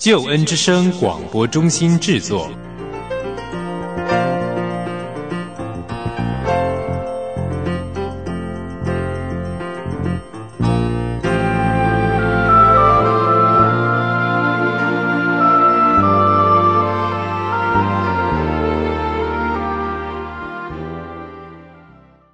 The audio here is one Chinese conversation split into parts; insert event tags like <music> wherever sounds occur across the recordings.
救恩之声广播中心制作。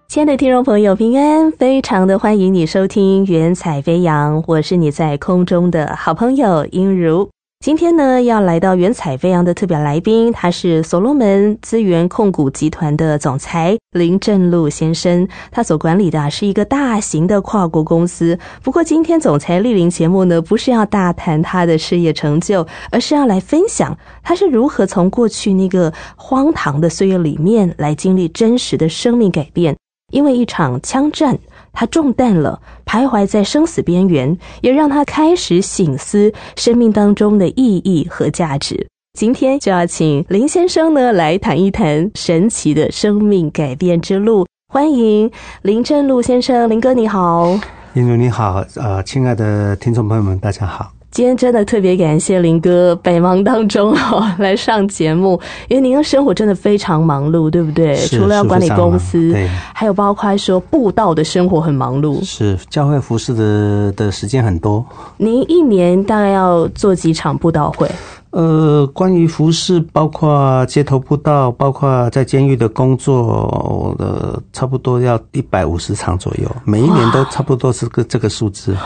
亲爱的听众朋友，平安！非常的欢迎你收听《云彩飞扬》，我是你在空中的好朋友英如。今天呢，要来到《原彩飞扬》的特别来宾，他是所罗门资源控股集团的总裁林正禄先生。他所管理的是一个大型的跨国公司。不过，今天总裁莅临节目呢，不是要大谈他的事业成就，而是要来分享他是如何从过去那个荒唐的岁月里面来经历真实的生命改变。因为一场枪战，他中弹了，徘徊在生死边缘，也让他开始醒思生命当中的意义和价值。今天就要请林先生呢来谈一谈神奇的生命改变之路。欢迎林正禄先生，林哥你好，林如你好，呃，亲爱的听众朋友们，大家好。今天真的特别感谢林哥百忙当中哦来上节目，因为您的生活真的非常忙碌，对不对？除了要管理公司，对，还有包括说布道的生活很忙碌。是教会服饰的的时间很多。您一年大概要做几场布道会？呃，关于服饰，包括街头步道，包括在监狱的工作，呃，差不多要一百五十场左右，每一年都差不多是个这个数字。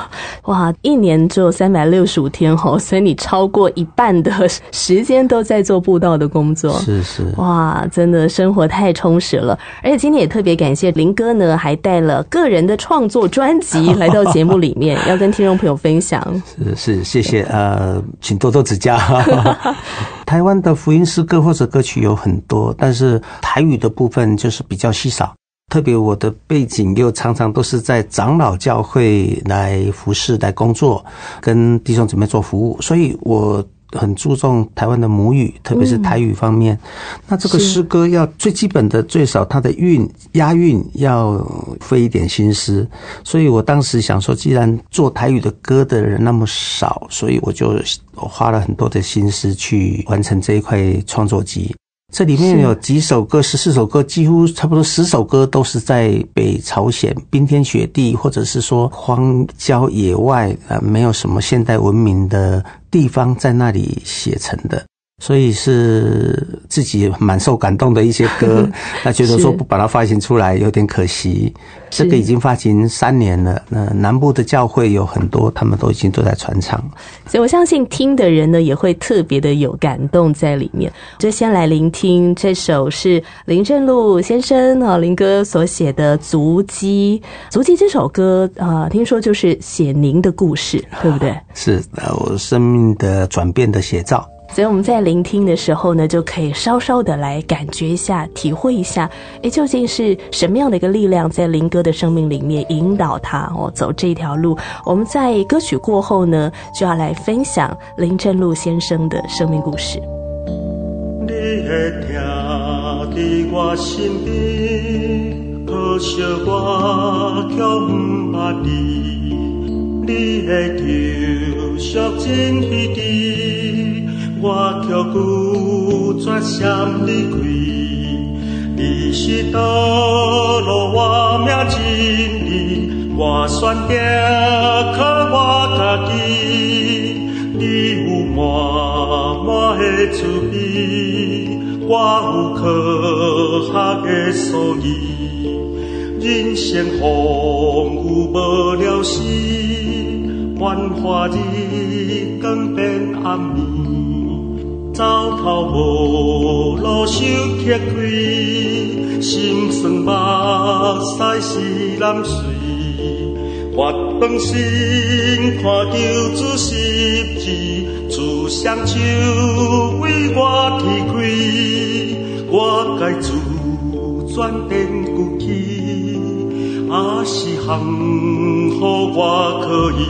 哇，一年只有三百六十五天哦，所以你超过一半的时间都在做步道的工作。是是，哇，真的生活太充实了。而且今天也特别感谢林哥呢，还带了个人的创作专辑来到节目里面，<laughs> 要跟听众朋友分享。是是，谢谢，呃，请多多指教。<laughs> 台湾的福音诗歌或者歌曲有很多，但是台语的部分就是比较稀少。特别我的背景又常常都是在长老教会来服侍、来工作，跟弟兄姊妹做服务，所以我很注重台湾的母语，特别是台语方面。那这个诗歌要最基本的，最少它的韵、押韵要费一点心思。所以我当时想说，既然做台语的歌的人那么少，所以我就花了很多的心思去完成这一块创作集。这里面有几首歌，十四首歌，几乎差不多十首歌都是在北朝鲜冰天雪地，或者是说荒郊野外，呃，没有什么现代文明的地方，在那里写成的。所以是自己蛮受感动的一些歌，<laughs> 那觉得说不把它发行出来有点可惜。这个已经发行三年了，那南部的教会有很多，他们都已经都在传唱。所以我相信听的人呢也会特别的有感动在里面。就先来聆听这首是林正禄先生啊林哥所写的《足迹》。《足迹》这首歌啊，听说就是写您的故事，对不对？<laughs> 是呃，我生命的转变的写照。所以我们在聆听的时候呢，就可以稍稍的来感觉一下、体会一下，哎，究竟是什么样的一个力量在林哥的生命里面引导他哦走这条路？我们在歌曲过后呢，就要来分享林正禄先生的生命故事。你会听在我身边，可惜我却不捌你。你会救赎真彼地。我却拒绝闪离开，你是道路我命真理，我选择靠我家己。你有满满的慈悲，我有可下的所以，人生风雨无了时，繁华日光变暗暝。走投无路，想撇开，心酸目屎是难水。发放心，看救主十字，主双手为我提开，我该自转变骨气，还是幸福我可以。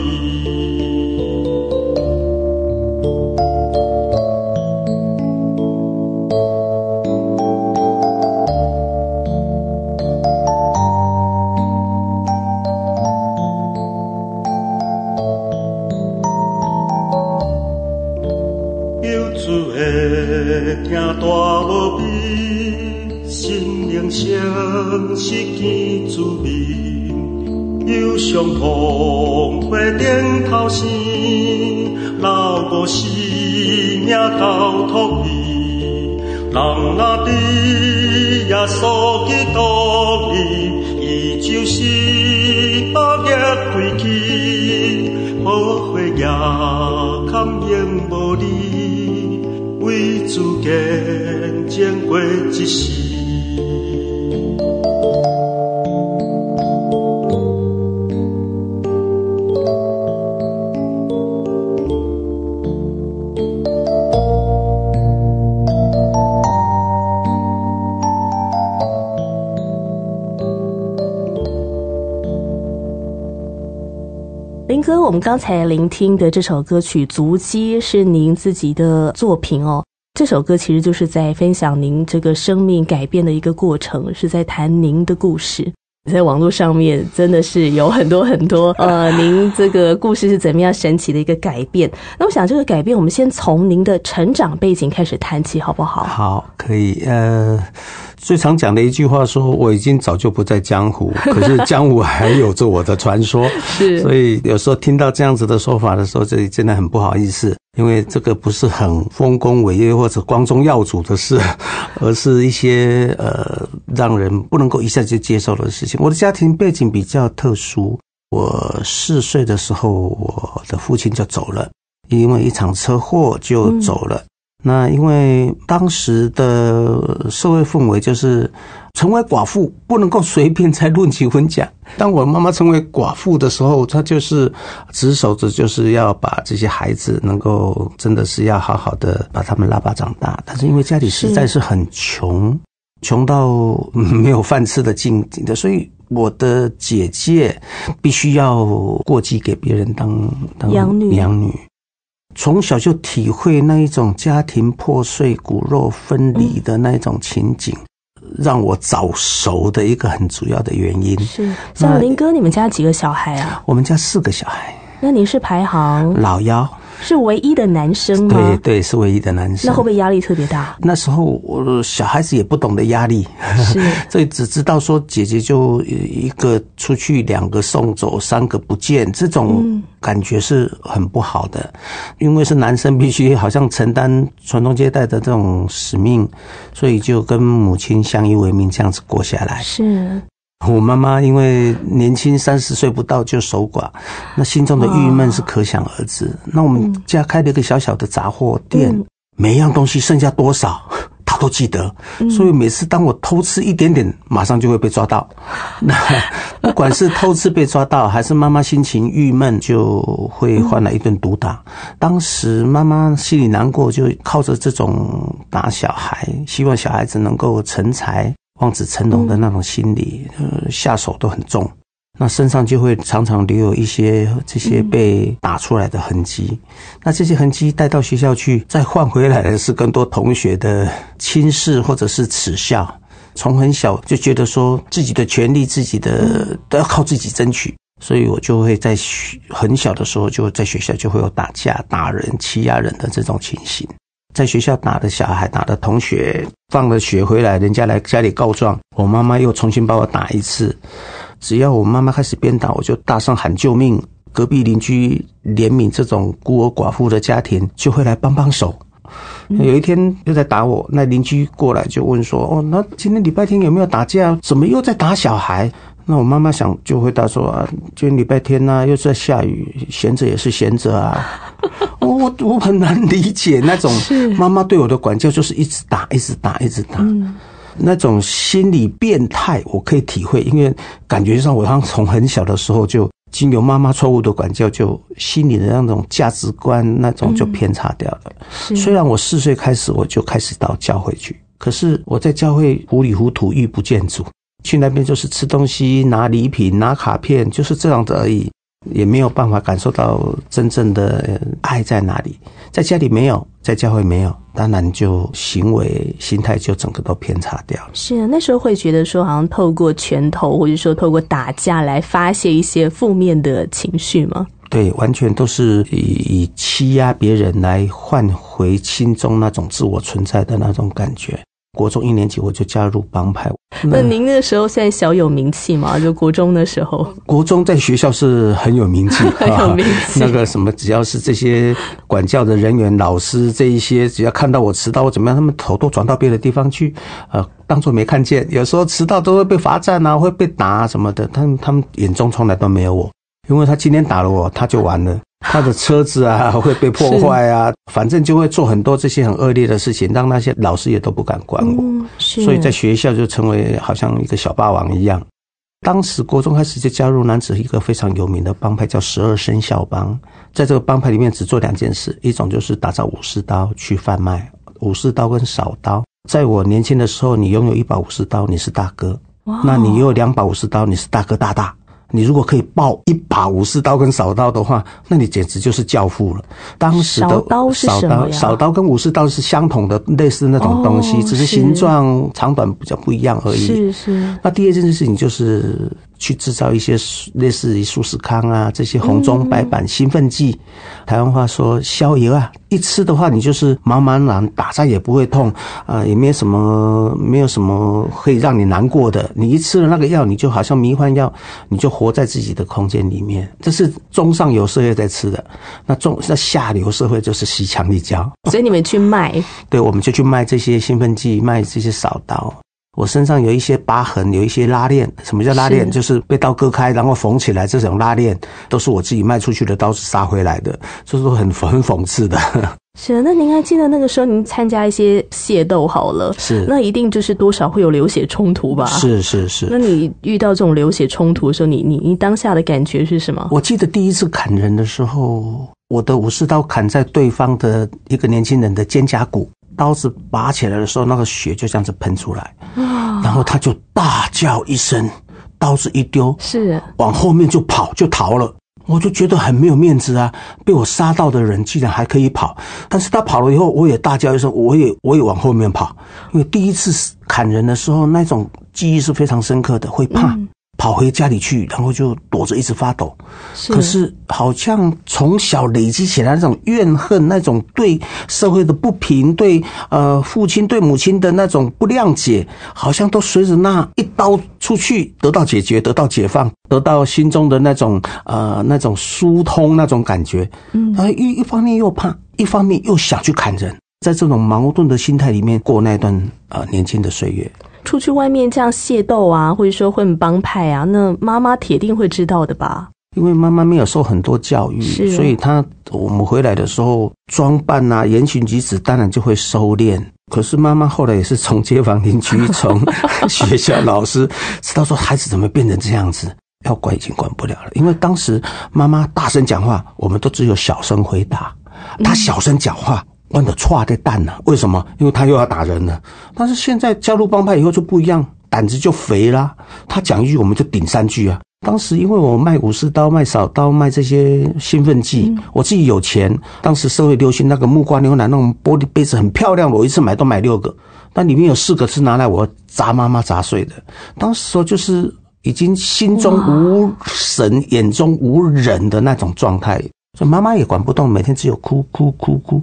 心灵声是见滋味。忧伤痛花顶头生，老母生命交托伊。人若知耶稣基督里，伊就是百业归去，无悔也堪应无离。为自见证过一世。刚才聆听的这首歌曲《足迹》是您自己的作品哦。这首歌其实就是在分享您这个生命改变的一个过程，是在谈您的故事。在网络上面真的是有很多很多呃，您这个故事是怎么样神奇的一个改变？那我想这个改变，我们先从您的成长背景开始谈起，好不好？好，可以。呃，最常讲的一句话说：“我已经早就不在江湖，<laughs> 可是江湖还有着我的传说。”是，所以有时候听到这样子的说法的时候，这真的很不好意思，因为这个不是很丰功伟业或者光宗耀祖的事，<laughs> 而是一些呃让人不能够一下就接受的事情。我的家庭背景比较特殊，我四岁的时候，我的父亲就走了，因为一场车祸就走了。那因为当时的社会氛围就是成为寡妇不能够随便再论起婚嫁。当我妈妈成为寡妇的时候，她就是执守着就是要把这些孩子能够真的是要好好的把他们拉拔长大。但是因为家里实在是很穷，穷到没有饭吃的境地的，所以我的姐姐必须要过继给别人当当养女养女。从小就体会那一种家庭破碎、骨肉分离的那一种情景，让我早熟的一个很主要的原因。是，像林哥，你们家几个小孩啊？我们家四个小孩，那你是排行老幺，是唯一的男生吗？对对，是唯一的男生。那会不会压力特别大？那时候我小孩子也不懂得压力，是，<laughs> 所以只知道说姐姐就一个出去，两个送走，三个不见，这种感觉是很不好的。因为是男生，必须好像承担传宗接代的这种使命，所以就跟母亲相依为命，这样子过下来。是。我妈妈因为年轻三十岁不到就守寡，那心中的郁闷是可想而知。那我们家开了一个小小的杂货店，每一样东西剩下多少，<laughs> 她都记得。所以每次当我偷吃一点点，马上就会被抓到。<laughs> 那不管是偷吃被抓到，还是妈妈心情郁闷，就会换来一顿毒打。当时妈妈心里难过，就靠着这种打小孩，希望小孩子能够成才。望子成龙的那种心理，呃，下手都很重，那身上就会常常留有一些这些被打出来的痕迹。那这些痕迹带到学校去，再换回来的是更多同学的轻视或者是耻笑。从很小就觉得说自己的权利、自己的都要靠自己争取，所以我就会在很小的时候就在学校就会有打架、打人、欺压人的这种情形。在学校打的小孩，打的同学，放了学回来，人家来家里告状，我妈妈又重新把我打一次。只要我妈妈开始鞭打，我就大声喊救命。隔壁邻居怜悯这种孤儿寡妇的家庭，就会来帮帮手。有一天又在打我，那邻居过来就问说：“哦，那今天礼拜天有没有打架？怎么又在打小孩？”那我妈妈想就回答说：“啊，今天礼拜天呐，又在下雨，闲着也是闲着啊。<laughs> ”我我我很难理解那种妈妈对我的管教，就是一直打，一直打，一直打，那种心理变态，我可以体会，因为感觉上我好像从很小的时候就经由妈妈错误的管教，就心里的那种价值观那种就偏差掉了。虽然我四岁开始我就开始到教会去，可是我在教会糊里糊涂，遇不见主。去那边就是吃东西、拿礼品、拿卡片，就是这样子而已，也没有办法感受到真正的爱在哪里。在家里没有，在教会没有，当然就行为心态就整个都偏差掉了。是啊，那时候会觉得说，好像透过拳头或者说透过打架来发泄一些负面的情绪吗？对，完全都是以以欺压别人来换回心中那种自我存在的那种感觉。国中一年级我就加入帮派。那您那时候现在小有名气吗？<laughs> 就国中的时候，国中在学校是很有名气，<laughs> 很有名气。那个什么，只要是这些管教的人员、老师这一些，只要看到我迟到或怎么样，他们头都转到别的地方去，呃，当做没看见。有时候迟到都会被罚站啊，会被打什么的。他们他们眼中从来都没有我，因为他今天打了我，他就完了。他的车子啊会被破坏啊，反正就会做很多这些很恶劣的事情，让那些老师也都不敢管我。所以在学校就成为好像一个小霸王一样。当时国中开始就加入男子一个非常有名的帮派，叫十二生肖帮。在这个帮派里面，只做两件事：一种就是打造武士刀去贩卖武士刀跟扫刀。在我年轻的时候，你拥有一把武士刀，你是大哥；那你有两把武士刀，你是大哥大大。你如果可以抱一把武士刀跟扫刀的话，那你简直就是教父了。当时的扫刀是扫刀，扫刀跟武士刀是相同的，类似那种东西，只是形状长短比较不一样而已。是是。那第二件事情就是。去制造一些类似于舒适康啊这些红中白板兴奋剂，台湾话说消油啊，一吃的话你就是茫茫然，打仗也不会痛啊，也没有什么没有什么可以让你难过的。你一吃了那个药，你就好像迷幻药，你就活在自己的空间里面。这是中上游社会在吃的，那中那下流社会就是吸强力胶。所以你们去卖？对，我们就去卖这些兴奋剂，卖这些扫刀。我身上有一些疤痕，有一些拉链。什么叫拉链？就是被刀割开，然后缝起来。这种拉链都是我自己卖出去的刀子杀回来的，这是很很讽刺的。是，那您还记得那个时候您参加一些械斗好了？是，那一定就是多少会有流血冲突吧？是是是。那你遇到这种流血冲突的时候，你你你当下的感觉是什么？我记得第一次砍人的时候，我的武士刀砍在对方的一个年轻人的肩胛骨。刀子拔起来的时候，那个血就这样子喷出来，然后他就大叫一声，刀子一丢，是往后面就跑就逃了。我就觉得很没有面子啊！被我杀到的人竟然还可以跑，但是他跑了以后，我也大叫一声，我也我也往后面跑，因为第一次砍人的时候，那种记忆是非常深刻的，会怕。跑回家里去，然后就躲着，一直发抖。可是好像从小累积起来那种怨恨，那种对社会的不平，对呃父亲对母亲的那种不谅解，好像都随着那一刀出去得到解决，得到解放，得到心中的那种呃那种疏通那种感觉。嗯，啊一一方面又怕，一方面又想去砍人，在这种矛盾的心态里面过那段呃年轻的岁月。出去外面这样械斗啊，或者说混帮派啊，那妈妈铁定会知道的吧？因为妈妈没有受很多教育，所以她我们回来的时候装扮啊、言行举止当然就会收敛。可是妈妈后来也是从街坊邻居、从 <laughs> 学校老师知道说孩子怎么变成这样子，要管已经管不了了。因为当时妈妈大声讲话，我们都只有小声回答；她小声讲话。弯的歘的蛋呢？为什么？因为他又要打人了。但是现在加入帮派以后就不一样，胆子就肥啦。他讲一句，我们就顶三句啊。当时因为我卖武士刀、卖扫刀、卖这些兴奋剂，我自己有钱。当时社会流行那个木瓜牛奶那种玻璃杯子，很漂亮，我一次买都买六个。那里面有四个是拿来我砸妈妈砸碎的。当时说就是已经心中无神、眼中无人的那种状态，所以妈妈也管不动，每天只有哭哭哭哭。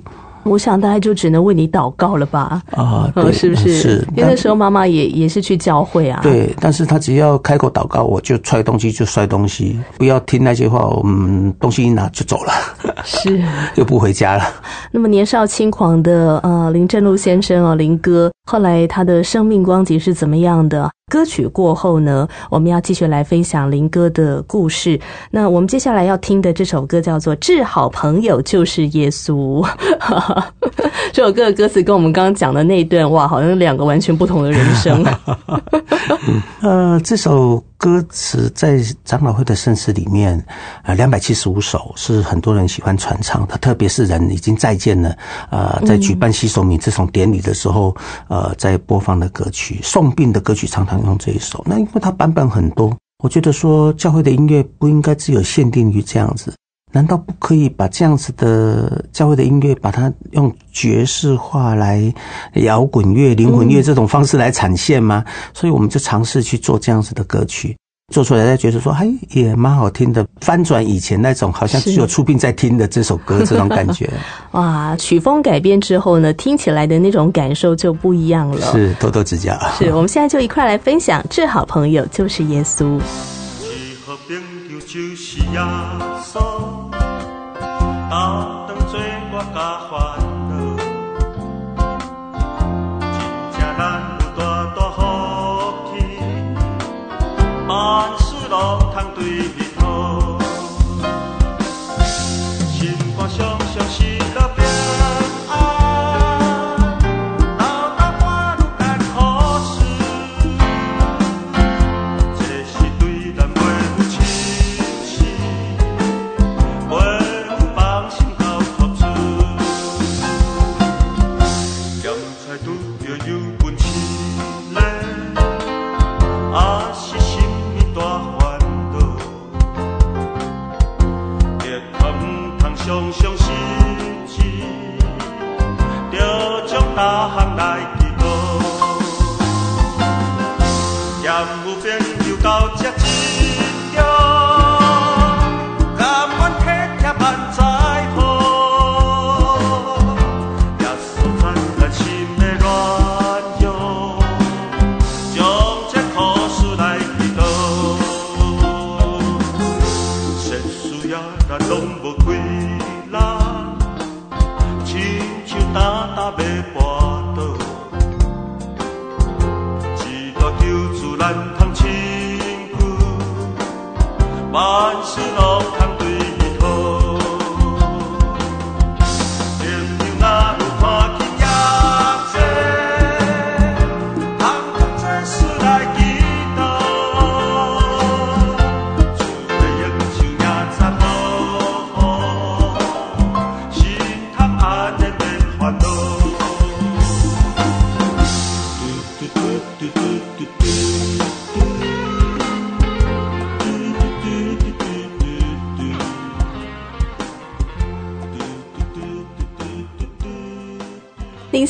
我想大概就只能为你祷告了吧？啊，是不是？是，因为那时候妈妈也也是去教会啊。对，但是他只要开口祷告，我就摔东西就摔东西，不要听那些话，我们东西一拿就走了，是，<laughs> 又不回家了。那么年少轻狂的呃林正禄先生哦，林哥，后来他的生命光景是怎么样的？歌曲过后呢，我们要继续来分享林哥的故事。那我们接下来要听的这首歌叫做《致好朋友就是耶稣》。<laughs> 这首歌的歌词跟我们刚刚讲的那一段，哇，好像两个完全不同的人生。<laughs> 呃，这首歌词在长老会的圣诗里面，呃，两百七十五首是很多人喜欢传唱的，特别是人已经再见了，呃，在举办西索米这种典礼的时候，呃，在播放的歌曲，送殡的歌曲常常用这一首。那因为它版本很多，我觉得说教会的音乐不应该只有限定于这样子。难道不可以把这样子的教会的音乐，把它用爵士化来摇滚乐、灵魂乐这种方式来展现吗？所以我们就尝试去做这样子的歌曲，做出来，大家觉得说，哎，也蛮好听的，翻转以前那种好像只有出殡在听的这首歌这种感觉。<laughs> 哇，曲风改变之后呢，听起来的那种感受就不一样了。是，多多指教。是我们现在就一块来分享，最好朋友就是耶稣。就是耶稣，担当做我甲烦恼，真正咱有大大福气，万事拢通对事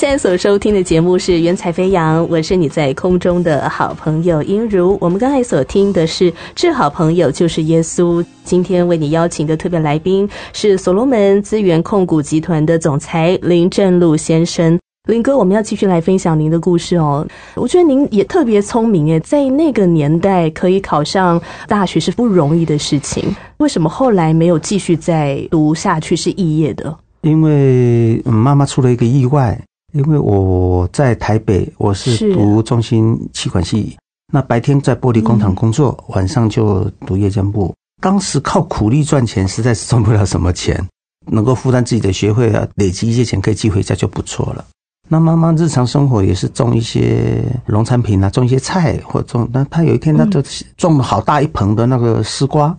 现在所收听的节目是《原彩飞扬》，我是你在空中的好朋友音如。我们刚才所听的是《致好朋友就是耶稣》。今天为你邀请的特别来宾是所罗门资源控股集团的总裁林正禄先生。林哥，我们要继续来分享您的故事哦。我觉得您也特别聪明耶，在那个年代可以考上大学是不容易的事情。为什么后来没有继续再读下去是肄业的？因为嗯妈妈出了一个意外，因为我在台北，我是是读中心气管系，那白天在玻璃工厂工作，晚上就读夜间部。当时靠苦力赚钱，实在是赚不了什么钱，能够负担自己的学费啊，累积一些钱可以寄回家就不错了。那妈妈日常生活也是种一些农产品啊，种一些菜或种。那她有一天，她就种了好大一盆的那个丝瓜，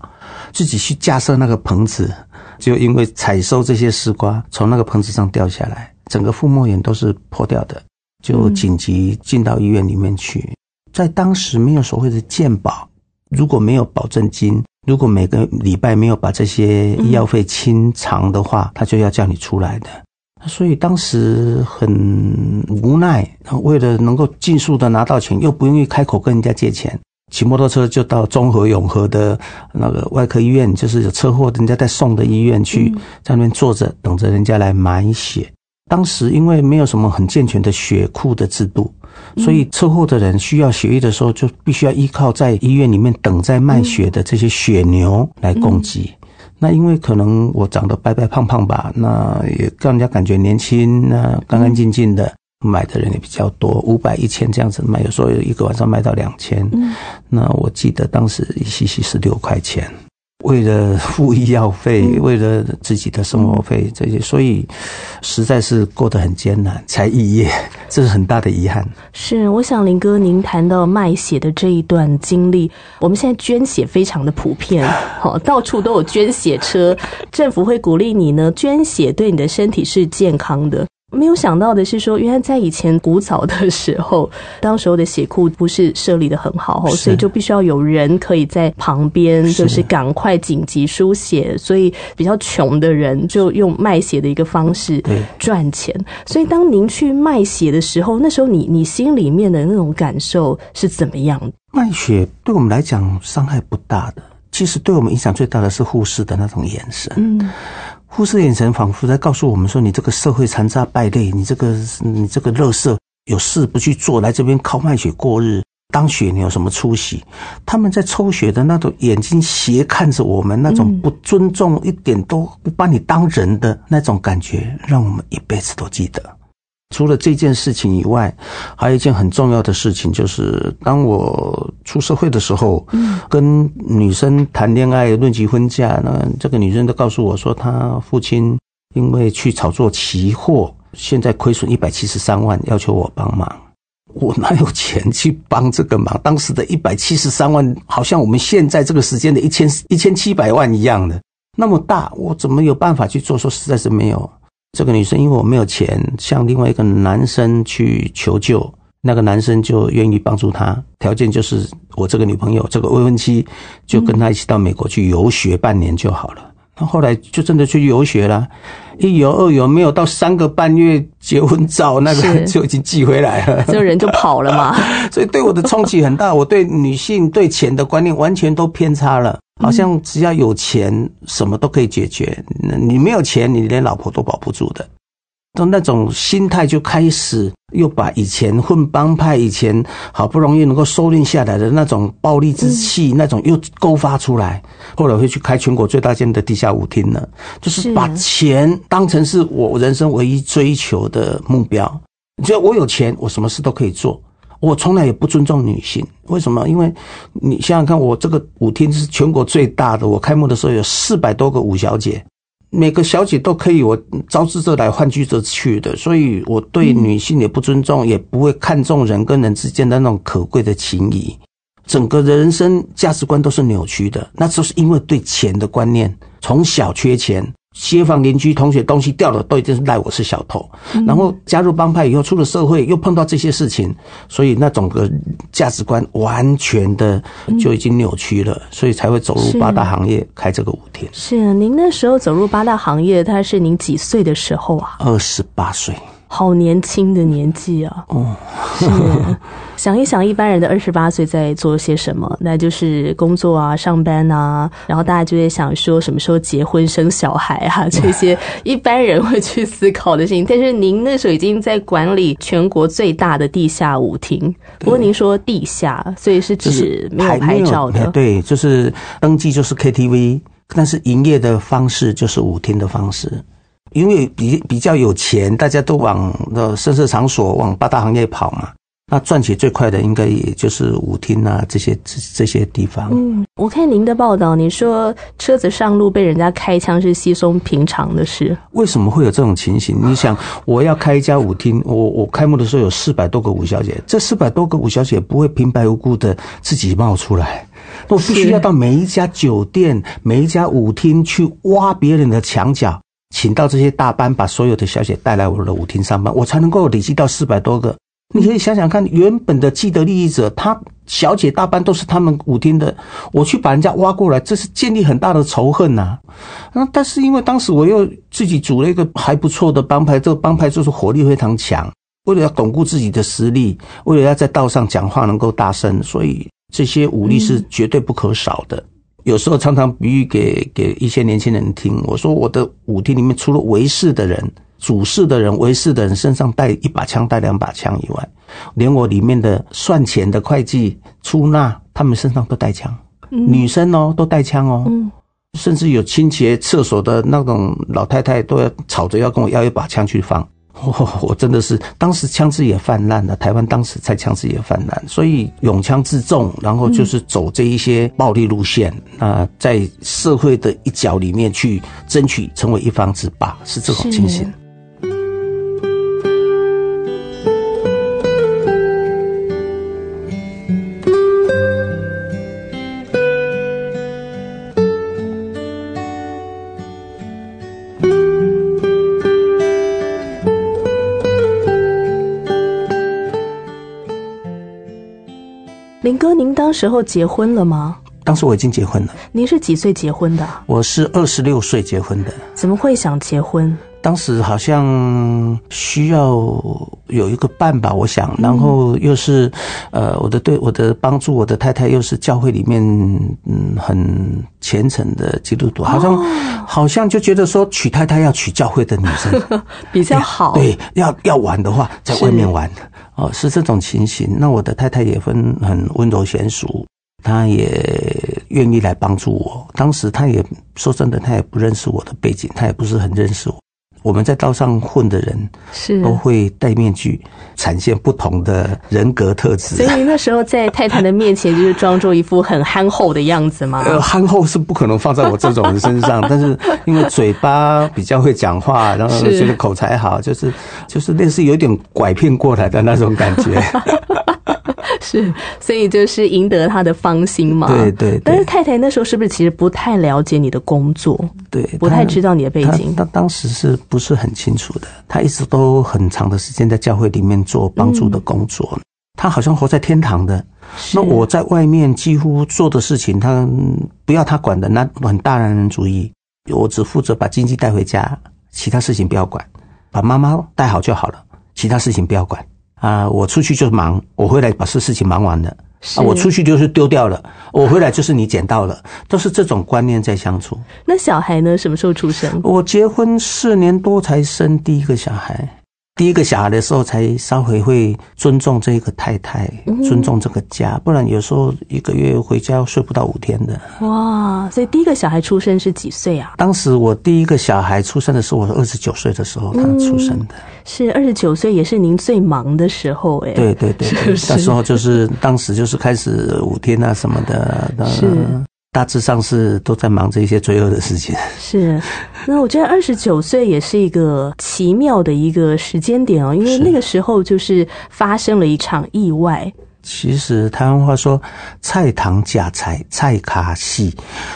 自己去架设那个棚子，就因为采收这些丝瓜从那个棚子上掉下来，整个腹膜炎都是破掉的，就紧急进到医院里面去。在当时没有所谓的健保，如果没有保证金，如果每个礼拜没有把这些医药费清偿的话，他就要叫你出来的。所以当时很无奈，为了能够尽速的拿到钱，又不愿意开口跟人家借钱，骑摩托车就到中和永和的那个外科医院，就是有车祸人家在送的医院去，在那边坐着等着人家来买血。当时因为没有什么很健全的血库的制度，所以车祸的人需要血液的时候，就必须要依靠在医院里面等在卖血的这些血牛来供给。那因为可能我长得白白胖胖吧，那也让人家感觉年轻，那干干净净的，买的人也比较多，五百、一千这样子卖，有时候一个晚上卖到两千。那我记得当时一吸吸是六块钱，为了付医药费，为了自己的生活费这些，所以实在是过得很艰难，才肄业，<laughs> 这是很大的遗憾。是，我想林哥，您谈到卖血的这一段经历，我们现在捐血非常的普遍，<laughs> 好，到处都有捐血车，政府会鼓励你呢，捐血对你的身体是健康的。没有想到的是，说原来在以前古早的时候，<laughs> 当时候的血库不是设立的很好，所以就必须要有人可以在旁边，就是赶快紧急输血。所以比较穷的人就用卖血的一个方式赚钱。所以当您去卖血的时候，那时候你你心里面的那种感受是怎么样？卖血对我们来讲伤害不大的，其实对我们影响最大的是护士的那种眼神。嗯。护士眼神仿佛在告诉我们说：“你这个社会残渣败类，你这个你这个乐色，有事不去做，来这边靠卖血过日，当血你有什么出息？”他们在抽血的那种眼睛斜看着我们，那种不尊重，一点都不把你当人的那种感觉，让我们一辈子都记得。除了这件事情以外，还有一件很重要的事情，就是当我出社会的时候，跟女生谈恋爱论及婚嫁，那这个女生都告诉我说，她父亲因为去炒作期货，现在亏损一百七十三万，要求我帮忙。我哪有钱去帮这个忙？当时的一百七十三万，好像我们现在这个时间的一千一千七百万一样的，那么大，我怎么有办法去做？说实在是没有。这个女生因为我没有钱，向另外一个男生去求救，那个男生就愿意帮助她，条件就是我这个女朋友，这个未婚妻就跟他一起到美国去游学半年就好了。那后来就真的去游学了，一游二游，没有到三个半月，结婚照那个就已经寄回来了，这个人就跑了嘛。<laughs> 所以对我的冲击很大，我对女性对钱的观念完全都偏差了。好像只要有钱，什么都可以解决。你没有钱，你连老婆都保不住的。都那种心态就开始又把以前混帮派、以前好不容易能够收敛下来的那种暴力之气，那种又勾发出来。后来会去开全国最大间的地下舞厅了，就是把钱当成是我人生唯一追求的目标。只要我有钱，我什么事都可以做。我从来也不尊重女性，为什么？因为你想想看，我这个舞厅是全国最大的，我开幕的时候有四百多个舞小姐，每个小姐都可以我招之则来，换居则去的，所以我对女性也不尊重，也不会看重人跟人之间的那种可贵的情谊，整个人生价值观都是扭曲的，那就是因为对钱的观念，从小缺钱。街坊邻居同学东西掉了，都已经是赖我是小偷。然后加入帮派以后，出了社会又碰到这些事情，所以那种个价值观完全的就已经扭曲了，所以才会走入八大行业开这个舞厅。是啊您那时候走入八大行业，他是您几岁的时候啊？二十八岁。好年轻的年纪啊！哦，是想一想，一般人的二十八岁在做些什么？那就是工作啊，上班啊，然后大家就会想说什么时候结婚生小孩啊，<laughs> 这些一般人会去思考的事情。但是您那时候已经在管理全国最大的地下舞厅，不过您说地下，所以是指没有拍照的，对，就是登记就是 KTV，但是营业的方式就是舞厅的方式。因为比比较有钱，大家都往的声色场所、往八大行业跑嘛。那赚钱最快的，应该也就是舞厅啊这些这这些地方。嗯，我看您的报道，你说车子上路被人家开枪是稀松平常的事。为什么会有这种情形？你想，我要开一家舞厅，我我开幕的时候有四百多个舞小姐，这四百多个舞小姐不会平白无故的自己冒出来，我必须要到每一家酒店、每一家舞厅去挖别人的墙角。请到这些大班，把所有的小姐带来我的舞厅上班，我才能够累积到四百多个。你可以想想看，原本的既得利益者，他小姐大半都是他们舞厅的，我去把人家挖过来，这是建立很大的仇恨呐。那但是因为当时我又自己组了一个还不错的帮派，这个帮派就是火力非常强，为了要巩固自己的实力，为了要在道上讲话能够大声，所以这些武力是绝对不可少的。有时候常常比喻给给一些年轻人听，我说我的舞厅里面除了维士的人、主事的人、为事的人身上带一把枪、带两把枪以外，连我里面的算钱的会计、出纳，他们身上都带枪，女生哦都带枪哦，甚至有清洁厕所的那种老太太都要吵着要跟我要一把枪去放。我 <laughs> 我真的是当时枪支也泛滥了，台湾当时才枪支也泛滥，所以勇枪自重，然后就是走这一些暴力路线，那在社会的一角里面去争取成为一方之霸，是这种情形。时候结婚了吗？当时我已经结婚了，您是几岁结婚的？我是二十六岁结婚的。怎么会想结婚？当时好像需要有一个伴吧，我想，然后又是，呃，我的对我的帮助，我的太太又是教会里面嗯很虔诚的基督徒，好像、好像就觉得说娶太太要娶教会的女生 <laughs> <laughs> 比较好。对，要要玩的话在外面玩，哦，是这种情形。那我的太太也分很温柔娴熟，她也愿意来帮助我。当时她也说真的，她也不认识我的背景，她也不是很认识我。我们在道上混的人是都会戴面具，展现不同的人格特质。所以您那时候在太太的面前，就是装作一副很憨厚的样子吗？<laughs> 呃，憨厚是不可能放在我这种人身上，<laughs> 但是因为嘴巴比较会讲话，然后觉得口才好，就是就是类似有点拐骗过来的那种感觉。是，所以就是赢得他的芳心嘛。对对对但是太太那时候是不是其实不太了解你的工作？对，不太知道你的背景他他当时是不是很清楚的？他一直都很长的时间在教会里面做帮助的工作，嗯他好像活在天堂的。那我在外面几乎做的事情，他嗯不要他管的，那很大男人主义。我只负责把经济带回家，其他事情不要管，把妈妈带好就好了，其他事情不要管。啊、我出去就忙，我回来把事事情忙完了。啊，我出去就是丢掉了，我回来就是你捡到了，都是这种观念在相处。那小孩呢？什么时候出生？我结婚四年多才生第一个小孩，第一个小孩的时候才稍微会尊重这个太太，尊重这个家，不然有时候一个月回家睡不到五天的。哇！所以第一个小孩出生是几岁啊？当时我第一个小孩出生的时候，我二十九岁的时候他出生的。是二十九岁，也是您最忙的时候哎。对对对对，是 <laughs> 那时候就是当时就是开始五天啊什么的，呃是大致上是都在忙着一些罪恶的事情。是，那我觉得二十九岁也是一个奇妙的一个时间点哦，因为那个时候就是发生了一场意外。其实台湾话说“菜堂假菜，菜卡戏”，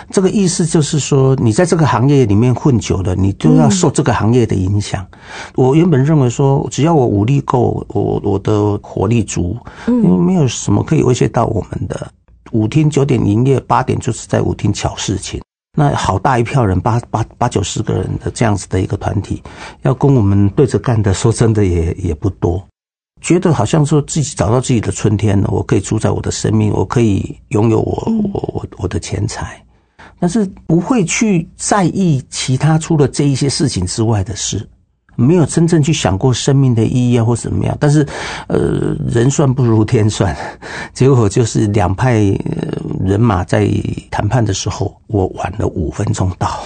这个意思就是说，你在这个行业里面混久了，你就要受这个行业的影响。我原本认为说，只要我武力够，我我的火力足，因为没有什么可以威胁到我们的。舞厅九点营业，八点就是在舞厅巧事情。那好大一票人，八八八九十个人的这样子的一个团体，要跟我们对着干的，说真的也也不多。觉得好像说自己找到自己的春天了，我可以主宰我的生命，我可以拥有我我我我的钱财，但是不会去在意其他除了这一些事情之外的事，没有真正去想过生命的意义啊或怎么样。但是，呃，人算不如天算，结果就是两派人马在谈判的时候，我晚了五分钟到。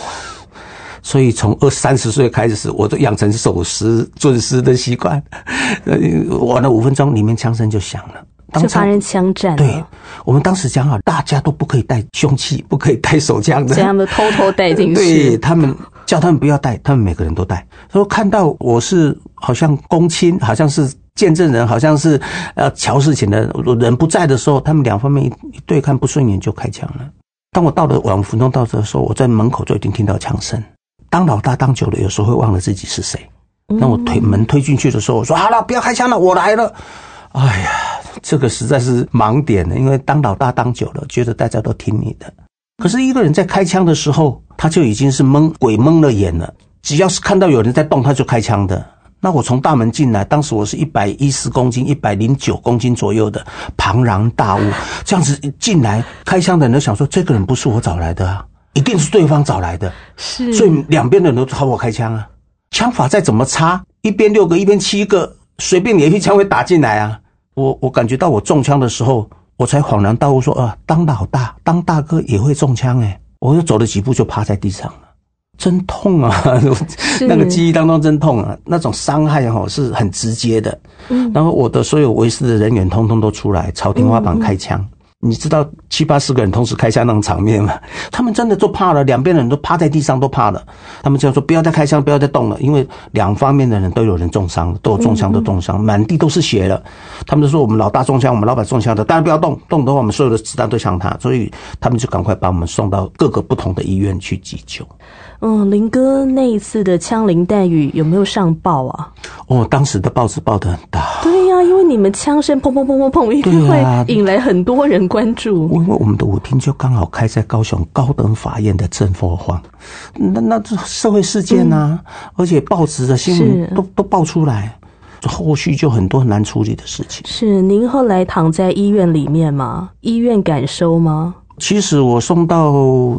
所以从二三十岁开始，我都养成守时准时的习惯。<laughs> 呃，晚了五分钟，里面枪声就响了。当就发生枪战了，对我们当时讲好，大家都不可以带凶器，不可以带手枪的。所以他们偷偷带进去。<laughs> 对他们叫他们不要带，他们每个人都带。说看到我是好像公亲，好像是见证人，好像是呃瞧事情的人不在的时候，他们两方面一一对看不顺眼就开枪了。当我到了往福中到的时候，我在门口就已经听到枪声。当老大当久了，有时候会忘了自己是谁。那我推门推进去的时候，我说好了，不要开枪了，我来了。哎呀，这个实在是盲点了，因为当老大当久了，觉得大家都听你的。可是一个人在开枪的时候，他就已经是蒙鬼蒙了眼了。只要是看到有人在动，他就开枪的。那我从大门进来，当时我是一百一十公斤、一百零九公斤左右的庞然大物，这样子一进来开枪的人都想说，这个人不是我找来的啊，一定是对方找来的。是，所以两边的人都朝我开枪啊。枪法再怎么差，一边六个，一边七个，随便你一枪会打进来啊。我我感觉到我中枪的时候，我才恍然大悟说啊，当老大当大哥也会中枪哎、我又走了几步就趴在地上了。真痛啊！那个记忆当中真痛啊，那种伤害哈是很直接的。嗯，然后我的所有维斯的人员通通都出来朝天花板开枪。你知道七八十个人同时开枪那种场面吗？<laughs> 他们真的都怕了，两边的人都趴在地上都怕了。他们就说不要再开枪，不要再动了，因为两方面的人都有人重伤，都有中枪都重伤，满地都是血了。他们就说我们老大中枪，我们老板中枪的，当然不要动，动的话我们所有的子弹都向他，所以他们就赶快把我们送到各个不同的医院去急救。嗯，林哥那一次的枪林弹雨有没有上报啊？哦，当时的报纸报的很大。对呀，因为你们枪声砰砰砰砰砰，一定会引来很多人关注。因为我们的舞厅就刚好开在高雄高等法院的正后方，那那这社会事件呐，而且报纸的新闻都都爆出来，后续就很多难处理的事情。是您后来躺在医院里面吗？医院敢收吗？其实我送到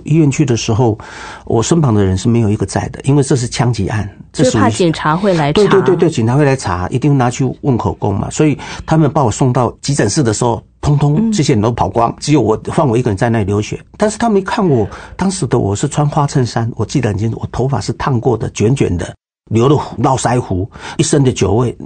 医院去的时候，我身旁的人是没有一个在的，因为这是枪击案，这是怕警察会来查。对对对对，警察会来查，一定拿去问口供嘛。所以他们把我送到急诊室的时候，通通这些人都跑光，只有我放我一个人在那里流血。但是他们一看我当时的我是穿花衬衫，我记得很清楚，我头发是烫过的，卷卷的。留了络腮胡，一身的酒味，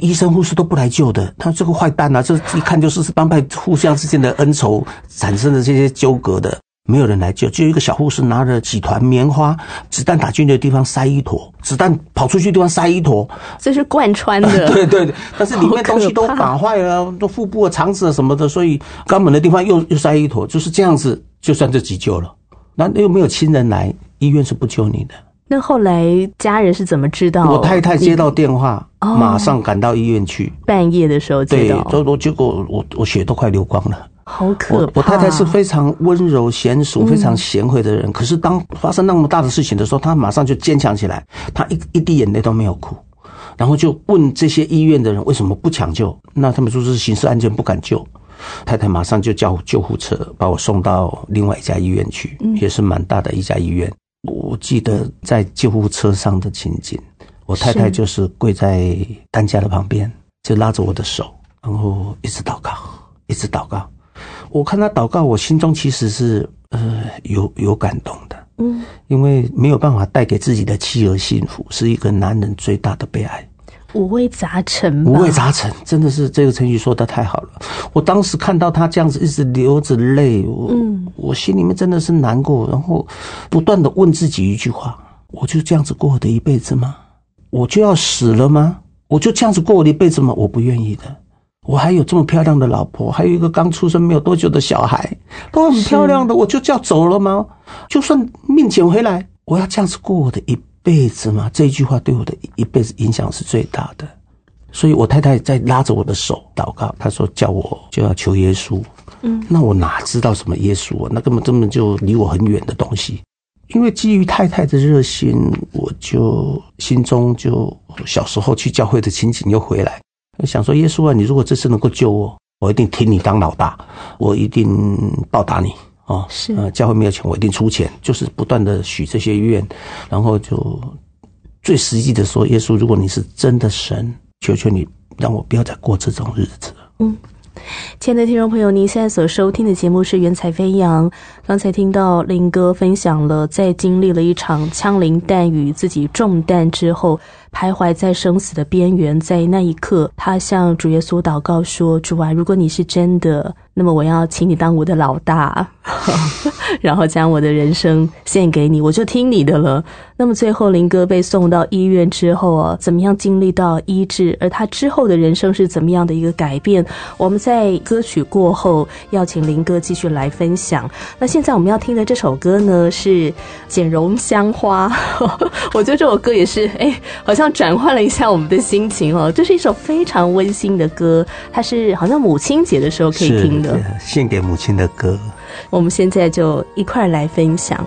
医生护士都不来救的。他这个坏蛋啊，这一看就是是帮派互相之间的恩仇产生的这些纠葛的，没有人来救，只有一个小护士拿着几团棉花，子弹打进去的地方塞一坨，子弹跑出去的地方塞一坨，这是贯穿的。<laughs> 对对，但是里面东西都打坏了，都腹部啊、肠子啊什么的，所以肛门的地方又又塞一坨，就是这样子，就算这急救了。那又没有亲人来，医院是不救你的。那后来家人是怎么知道？我太太接到电话，马上赶到医院去。半夜的时候接到，对，都结果我我血都快流光了，好可怕。我太太是非常温柔娴熟、非常贤惠的人，可是当发生那么大的事情的时候，她马上就坚强起来，她一一滴眼泪都没有哭，然后就问这些医院的人为什么不抢救？那他们说是刑事案件不敢救，太太马上就叫救护车把我送到另外一家医院去，也是蛮大的一家医院。我记得在救护车上的情景，我太太就是跪在担架的旁边，就拉着我的手，然后一直祷告，一直祷告。我看她祷告，我心中其实是呃有有感动的，嗯，因为没有办法带给自己的妻儿幸福，是一个男人最大的悲哀。五味杂陈，五味杂陈，真的是这个成语说的太好了。我当时看到他这样子一直流着泪，我我心里面真的是难过，然后不断的问自己一句话：我就这样子过我的一辈子吗？我就要死了吗？我就这样子过我的一辈子吗？我不愿意的。我还有这么漂亮的老婆，还有一个刚出生没有多久的小孩，都很漂亮的，我就这样走了吗？就算命捡回来，我要这样子过我的一。辈子嘛，这一句话对我的一辈子影响是最大的。所以我太太在拉着我的手祷告，她说叫我就要求耶稣。嗯，那我哪知道什么耶稣啊？那根本根本就离我很远的东西。因为基于太太的热心，我就心中就小时候去教会的情景又回来，想说耶稣啊，你如果这次能够救我，我一定听你当老大，我一定报答你。哦，是呃，教会没有钱，我一定出钱，就是不断的许这些愿，然后就最实际的说，耶稣，如果你是真的神，求求你让我不要再过这种日子。嗯。亲爱的听众朋友，您现在所收听的节目是《云彩飞扬》。刚才听到林哥分享了，在经历了一场枪林弹雨、自己中弹之后，徘徊在生死的边缘，在那一刻，他向主耶稣祷告说：“主啊，如果你是真的，那么我要请你当我的老大，<laughs> 然后将我的人生献给你，我就听你的了。”那么最后，林哥被送到医院之后啊，怎么样经历到医治？而他之后的人生是怎么样的一个改变？我们在歌曲过后，要请林哥继续来分享。那现在我们要听的这首歌呢，是《剪绒香花》。<laughs> 我觉得这首歌也是，哎，好像转换了一下我们的心情哦。这是一首非常温馨的歌，它是好像母亲节的时候可以听的，献给母亲的歌。我们现在就一块来分享。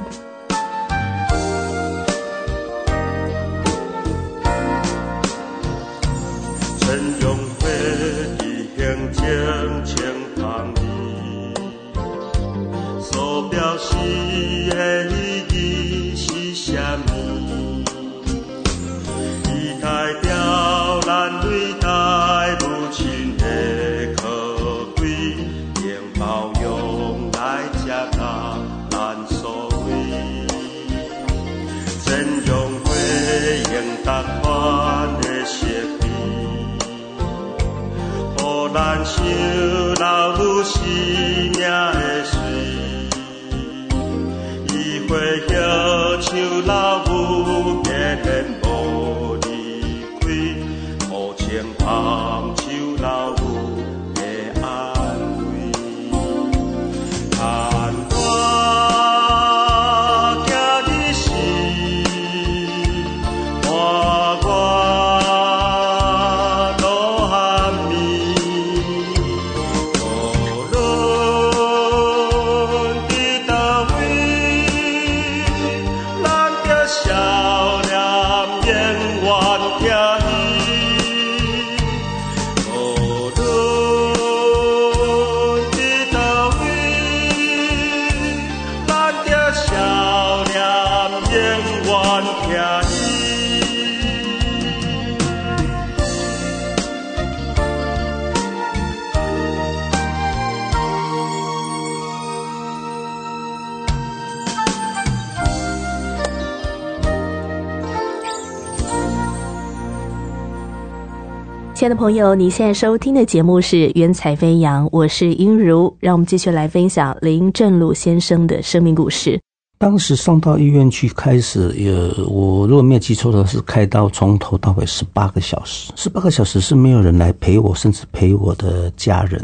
亲爱的朋友，你现在收听的节目是《云彩飞扬》，我是英如，让我们继续来分享林正鲁先生的生命故事。当时送到医院去，开始也我如果没有记错的是开刀从头到尾十八个小时，十八个小时是没有人来陪我，甚至陪我的家人。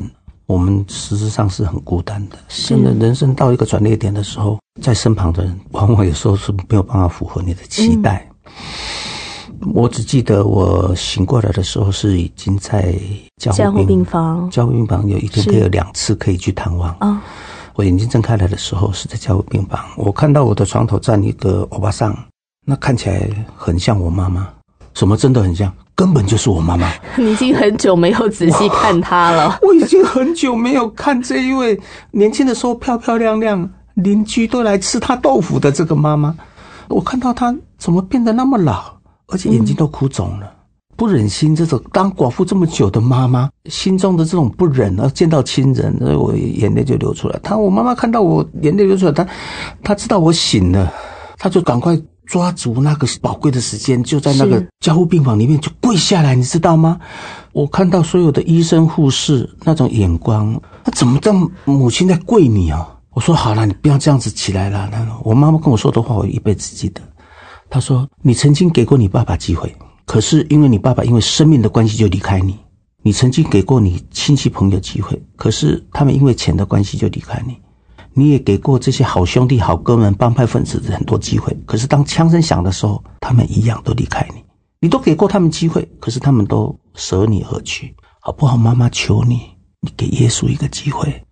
我们实质上是很孤单的。真的，人生到一个转捩点的时候，在身旁的人往往有时候是没有办法符合你的期待。我只记得我醒过来的时候是已经在加加护病病房。加护病房有一天可以有两次可以去探望。啊，我眼睛睁开来的时候是在加护病房，我看到我的床头站一个欧巴桑，那看起来很像我妈妈，什么真的很像，根本就是我妈妈。<laughs> 你已经很久没有仔细看她了。<laughs> 我已经很久没有看这一位年轻的时候漂漂亮亮，邻居都来吃她豆腐的这个妈妈，我看到她怎么变得那么老，而且眼睛都哭肿了。不忍心这种当寡妇这么久的妈妈，心中的这种不忍，而见到亲人，所以我眼泪就流出来。她，我妈妈看到我眼泪流出来，她，她知道我醒了，她就赶快抓住那个宝贵的时间，就在那个是加护病房里面就跪下来，你知道吗？我看到所有的医生护士那种眼光，那怎么让母亲在跪你啊？我说好了，你不要这样子起来了。那个我妈妈跟我说的话，我一辈子记得。他说：“你曾经给过你爸爸机会，可是因为你爸爸因为生命的关系就离开你；你曾经给过你亲戚朋友机会，可是他们因为钱的关系就离开你。你也给过这些好兄弟、好哥们、帮派分子很多机会，可是当枪声响的时候，他们一样都离开你。你都给过他们机会，可是他们都舍你而去，好不好？妈妈求你，你给耶稣一个机会。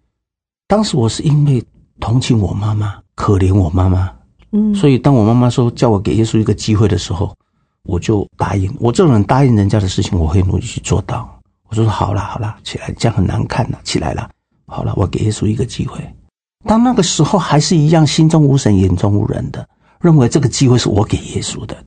当时我是因为同情我妈妈，可怜我妈妈，嗯，所以当我妈妈说叫我给耶稣一个机会的时候，我就答应。我这种人答应人家的事情，我会努力去做到。我说好啦好啦，起来，这样很难看呐、起来了，好了，我给耶稣一个机会。当那个时候还是一样，心中无神，眼中无人的，认为这个机会是我给耶稣的。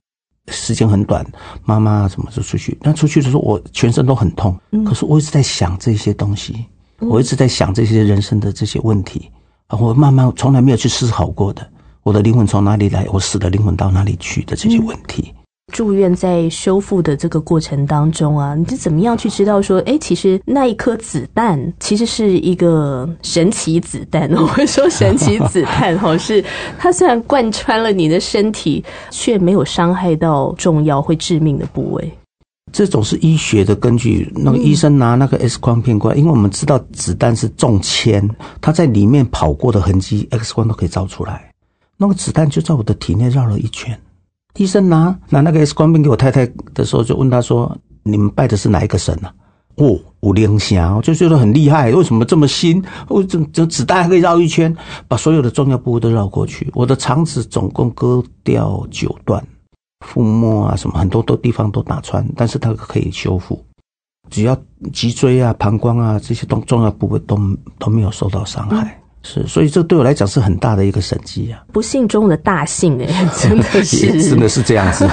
时间很短，妈妈怎么就出去？那出去的时候，我全身都很痛，可是我一直在想这些东西，我一直在想这些人生的这些问题，啊，我慢慢从来没有去思考过的，我的灵魂从哪里来，我死的灵魂到哪里去的这些问题。住院在修复的这个过程当中啊，你是怎么样去知道说，哎，其实那一颗子弹其实是一个神奇子弹？<laughs> 我会说神奇子弹哈，<laughs> 是它虽然贯穿了你的身体，却没有伤害到重要会致命的部位。这种是医学的根据，那个医生拿那个 X 光片过来，因为我们知道子弹是中铅，它在里面跑过的痕迹，X 光都可以照出来。那个子弹就在我的体内绕了一圈。医生拿拿那个 X 光片给我太太的时候，就问她说：“你们拜的是哪一个神啊？”哦，五灵侠，我就觉得很厉害，为什么这么新？哦，这这子弹还可以绕一圈，把所有的重要部位都绕过去。我的肠子总共割掉九段。腹膜啊，什么很多都地方都打穿，但是它可以修复。只要脊椎啊、膀胱啊这些重重要部位都都没有受到伤害，是，所以这对我来讲是很大的一个神迹啊！不幸中的大幸哎，<laughs> 真的是，真的是这样子。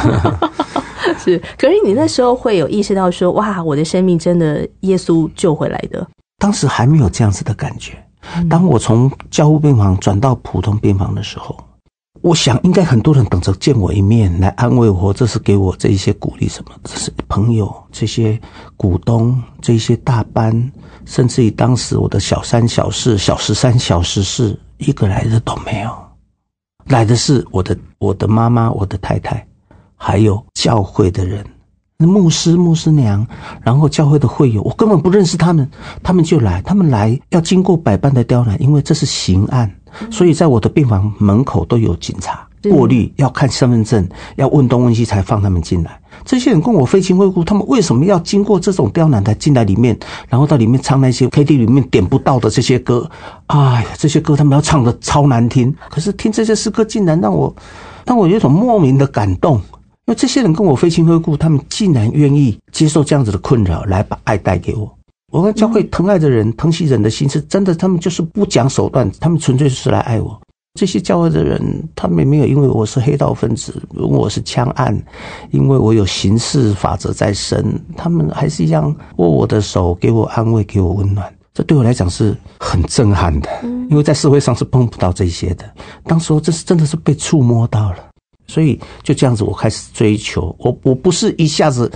<laughs> 是。可是你那时候会有意识到说，哇，我的生命真的耶稣救回来的。当时还没有这样子的感觉。当我从教务病房转到普通病房的时候，我想应该很多人等着见我一面来安慰我，这是给我这一些鼓励什么？这是朋友、这些股东、这些大班，甚至于当时我的小三、小四、小十三、小十四，一个来的都没有。来的是我的我的妈妈、我的太太，还有教会的人，牧师、牧师娘，然后教会的会友，我根本不认识他们，他们就来，他们来要经过百般的刁难，因为这是刑案。所以在我的病房门口都有警察过滤，要看身份证，要问东问西才放他们进来。这些人跟我非亲非故，他们为什么要经过这种刁难才进来里面，然后到里面唱那些 K T 里面点不到的这些歌？哎呀，这些歌他们要唱的超难听，可是听这些诗歌竟然让我让我有一种莫名的感动，因为这些人跟我非亲非故，他们竟然愿意接受这样子的困扰，来把爱带给我。我跟教会疼爱的人、疼惜人的心是真的，他们就是不讲手段，他们纯粹是来爱我。这些教会的人，他们没有因为我是黑道分子，因为我是枪案，因为我有刑事法则在身，他们还是一样握我的手，给我安慰，给我温暖。这对我来讲是很震撼的，因为在社会上是碰不到这些的。当时这是真的是被触摸到了，所以就这样子，我开始追求。我我不是一下子。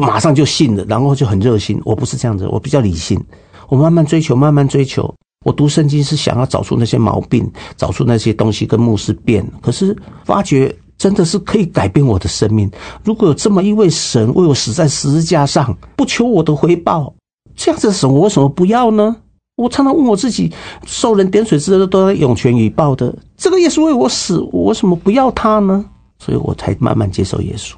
马上就信了，然后就很热心。我不是这样子，我比较理性。我慢慢追求，慢慢追求。我读圣经是想要找出那些毛病，找出那些东西跟牧师变。可是发觉真的是可以改变我的生命。如果有这么一位神为我死在十字架上，不求我的回报，这样子的神我为什么不要呢？我常常问我自己：受人点水之恩都要涌泉以报的，这个耶稣为我死，我为什么不要他呢？所以我才慢慢接受耶稣。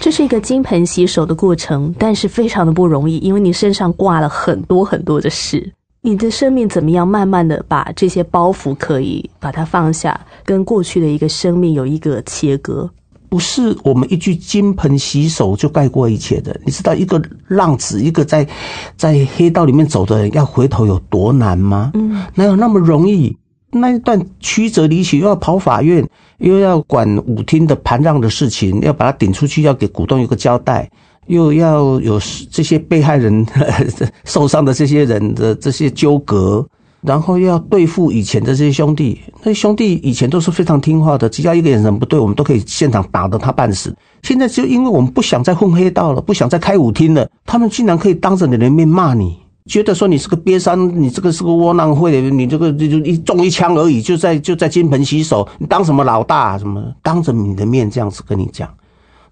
这是一个金盆洗手的过程，但是非常的不容易，因为你身上挂了很多很多的事。你的生命怎么样，慢慢的把这些包袱可以把它放下，跟过去的一个生命有一个切割？不是我们一句金盆洗手就盖过一切的。你知道，一个浪子，一个在在黑道里面走的人，要回头有多难吗？嗯，哪有那么容易？那一段曲折离奇，又要跑法院，又要管舞厅的盘让的事情，要把它顶出去，要给股东一个交代，又要有这些被害人 <laughs> 受伤的这些人的这些纠葛，然后要对付以前的这些兄弟。那兄弟以前都是非常听话的，只要一个眼神不对，我们都可以现场打得他半死。现在就因为我们不想再混黑道了，不想再开舞厅了，他们竟然可以当着你的面骂你。觉得说你是个瘪三，你这个是个窝囊废，你这个就就一中一枪而已，就在就在金盆洗手，你当什么老大？什么当着你的面这样子跟你讲？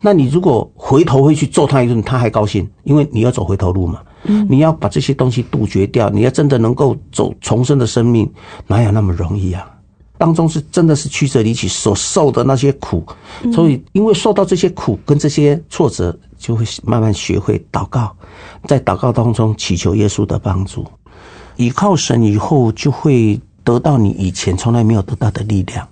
那你如果回头会去揍他一顿，他还高兴，因为你要走回头路嘛。嗯，你要把这些东西杜绝掉，你要真的能够走重生的生命，哪有那么容易啊？当中是真的是曲折离奇，所受的那些苦，所以因为受到这些苦跟这些挫折，就会慢慢学会祷告，在祷告当中祈求耶稣的帮助，依靠神以后，就会得到你以前从来没有得到的力量。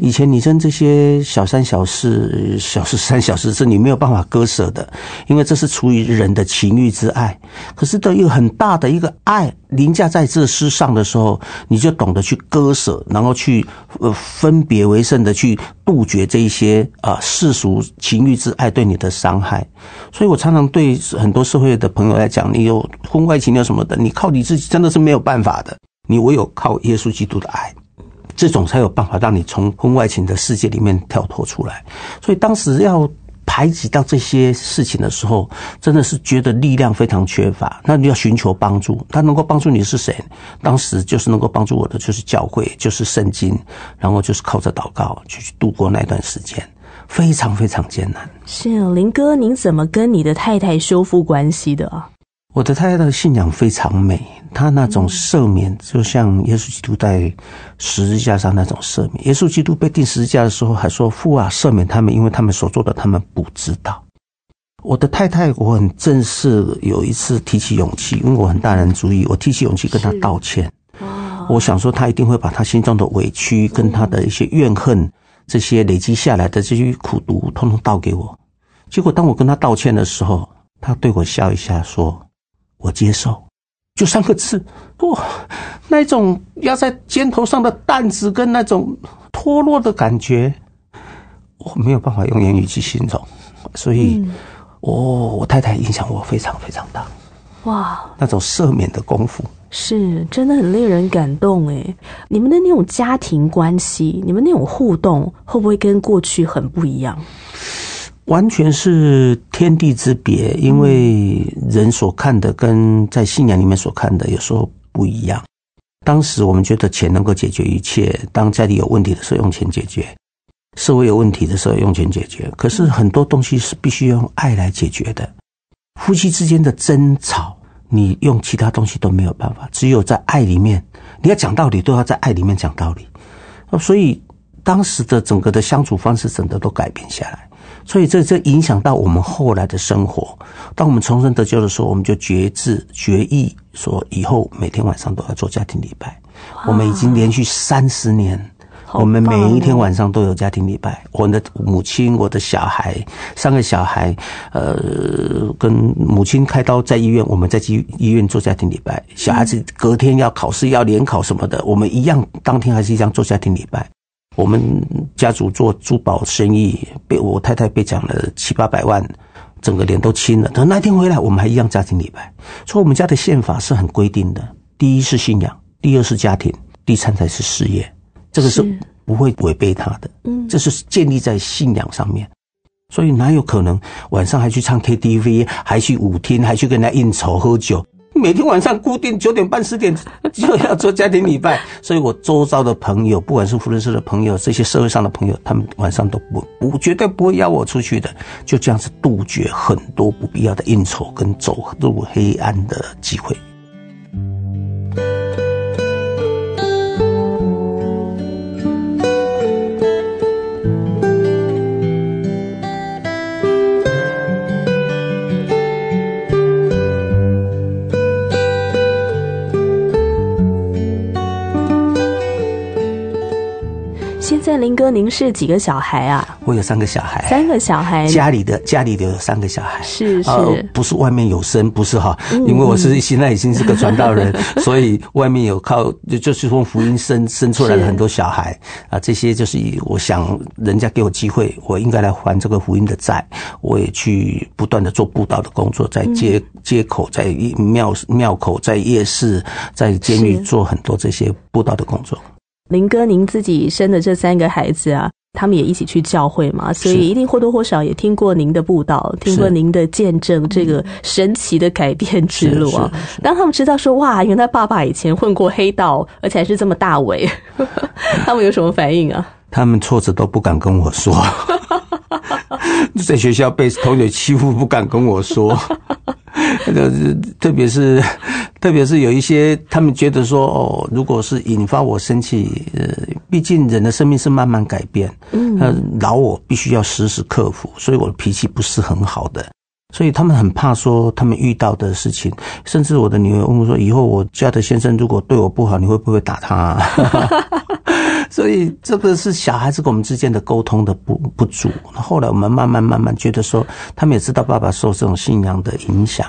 以前你跟这些小三小四、小四三小四是你没有办法割舍的，因为这是出于人的情欲之爱。可是的一个很大的一个爱凌驾在这世上的时候，你就懂得去割舍，然后去呃分别为圣的去杜绝这一些啊世俗情欲之爱对你的伤害。所以我常常对很多社会的朋友来讲，你有婚外情有什么的，你靠你自己真的是没有办法的，你唯有靠耶稣基督的爱。这种才有办法让你从婚外情的世界里面跳脱出来。所以当时要排挤到这些事情的时候，真的是觉得力量非常缺乏。那你要寻求帮助，他能够帮助你是谁？当时就是能够帮助我的，就是教会，就是圣经，然后就是靠着祷告去度过那段时间，非常非常艰难。是林哥，您怎么跟你的太太修复关系的啊？我的太太的信仰非常美，她那种赦免就像耶稣基督在十字架上那种赦免。耶稣基督被钉十字架的时候还说：“父啊，赦免他们，因为他们所做的，他们不知道。”我的太太，我很正式有一次提起勇气，因为我很大人主义，我提起勇气跟她道歉。我想说，她一定会把她心中的委屈跟她的一些怨恨，这些累积下来的这些苦毒，通通倒给我。结果当我跟她道歉的时候，她对我笑一下说。我接受，就三个字，哇，那种压在肩头上的担子跟那种脱落的感觉，我没有办法用言语去形容，所以，我我太太影响我非常非常大，哇，那种赦免的功夫。是真的很令人感动诶。你们的那种家庭关系，你们那种互动，会不会跟过去很不一样？完全是天地之别，因为人所看的跟在信仰里面所看的有时候不一样。当时我们觉得钱能够解决一切，当家里有问题的时候用钱解决，社会有问题的时候用钱解决。可是很多东西是必须用爱来解决的。夫妻之间的争吵，你用其他东西都没有办法，只有在爱里面，你要讲道理都要在爱里面讲道理。所以当时的整个的相处方式，整个都改变下来。所以这这影响到我们后来的生活。当我们重生得救的时候，我们就决志决意说，以后每天晚上都要做家庭礼拜。我们已经连续三十年，我们每一天晚上都有家庭礼拜。我的母亲，我的小孩，三个小孩，呃，跟母亲开刀在医院，我们在医医院做家庭礼拜。小孩子隔天要考试要联考什么的，我们一样当天还是一样做家庭礼拜。我们家族做珠宝生意，被我太太被抢了七八百万，整个脸都青了。等那天回来，我们还一样家庭礼拜。所以，我们家的宪法是很规定的：第一是信仰，第二是家庭，第三才是事业。这个是不会违背他的。嗯，这是建立在信仰上面。所以，哪有可能晚上还去唱 KTV，还去舞厅，还去跟人家应酬喝酒？每天晚上固定九点半十点就要做家庭礼拜，<laughs> 所以我周遭的朋友，不管是福伦社的朋友，这些社会上的朋友，他们晚上都不不绝对不会邀我出去的，就这样子杜绝很多不必要的应酬跟走入黑暗的机会。哥，您是几个小孩啊？我有三个小孩，三个小孩，家里的家里的有三个小孩，是是，不是外面有生，不是哈，因为我是现在已经是个传道人，<laughs> 所以外面有靠就就是从福音生生出来的很多小孩。啊，这些就是我想人家给我机会，我应该来还这个福音的债，我也去不断的做布道的工作，在街街口，在庙庙口，在夜市，在监狱做很多这些布道的工作。林哥，您自己生的这三个孩子啊，他们也一起去教会嘛，所以一定或多或少也听过您的布道，听过您的见证，这个神奇的改变之路啊。当他们知道说哇，原来爸爸以前混过黑道，而且还是这么大伟，<laughs> 他们有什么反应啊？他们挫折都不敢跟我说，<laughs> 在学校被同学欺负，不敢跟我说。呃，<laughs> 特别是，<laughs> 特别是有一些，他们觉得说，哦，如果是引发我生气，呃，毕竟人的生命是慢慢改变，嗯，呃，老我必须要时时克服，所以我的脾气不是很好的，所以他们很怕说他们遇到的事情，甚至我的女儿问我说，以后我家的先生如果对我不好，你会不会打他？<laughs> 所以这个是小孩子跟我们之间的沟通的不不足。后来我们慢慢慢慢觉得说，他们也知道爸爸受这种信仰的影响。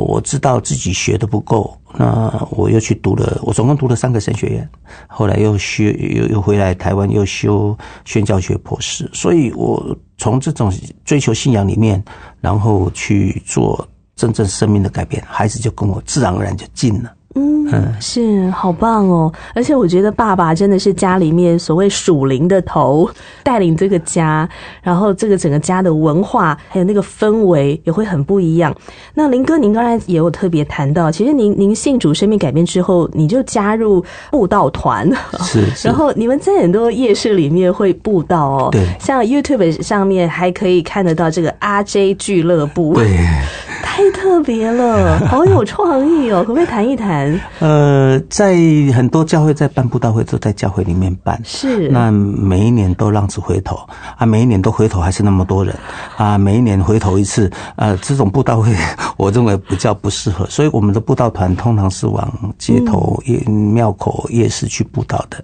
我知道自己学的不够，那我又去读了，我总共读了三个神学院，后来又学又又回来台湾又修宣教学博士，所以我从这种追求信仰里面，然后去做真正生命的改变，孩子就跟我自然而然就近了。嗯，是好棒哦！而且我觉得爸爸真的是家里面所谓属灵的头，带领这个家，然后这个整个家的文化还有那个氛围也会很不一样。那林哥，您刚才也有特别谈到，其实您您信主生命改变之后，你就加入布道团，是，然后你们在很多夜市里面会布道哦，对，像 YouTube 上面还可以看得到这个 RJ 俱乐部，对。太特别了，好有创意哦！可不可以谈一谈？呃，在很多教会在办布道会，都在教会里面办。是，那每一年都浪子回头啊，每一年都回头，还是那么多人啊，每一年回头一次。呃，这种布道会，<laughs> 我认为比较不适合，所以我们的布道团通常是往街头、夜庙口、夜市去布道的。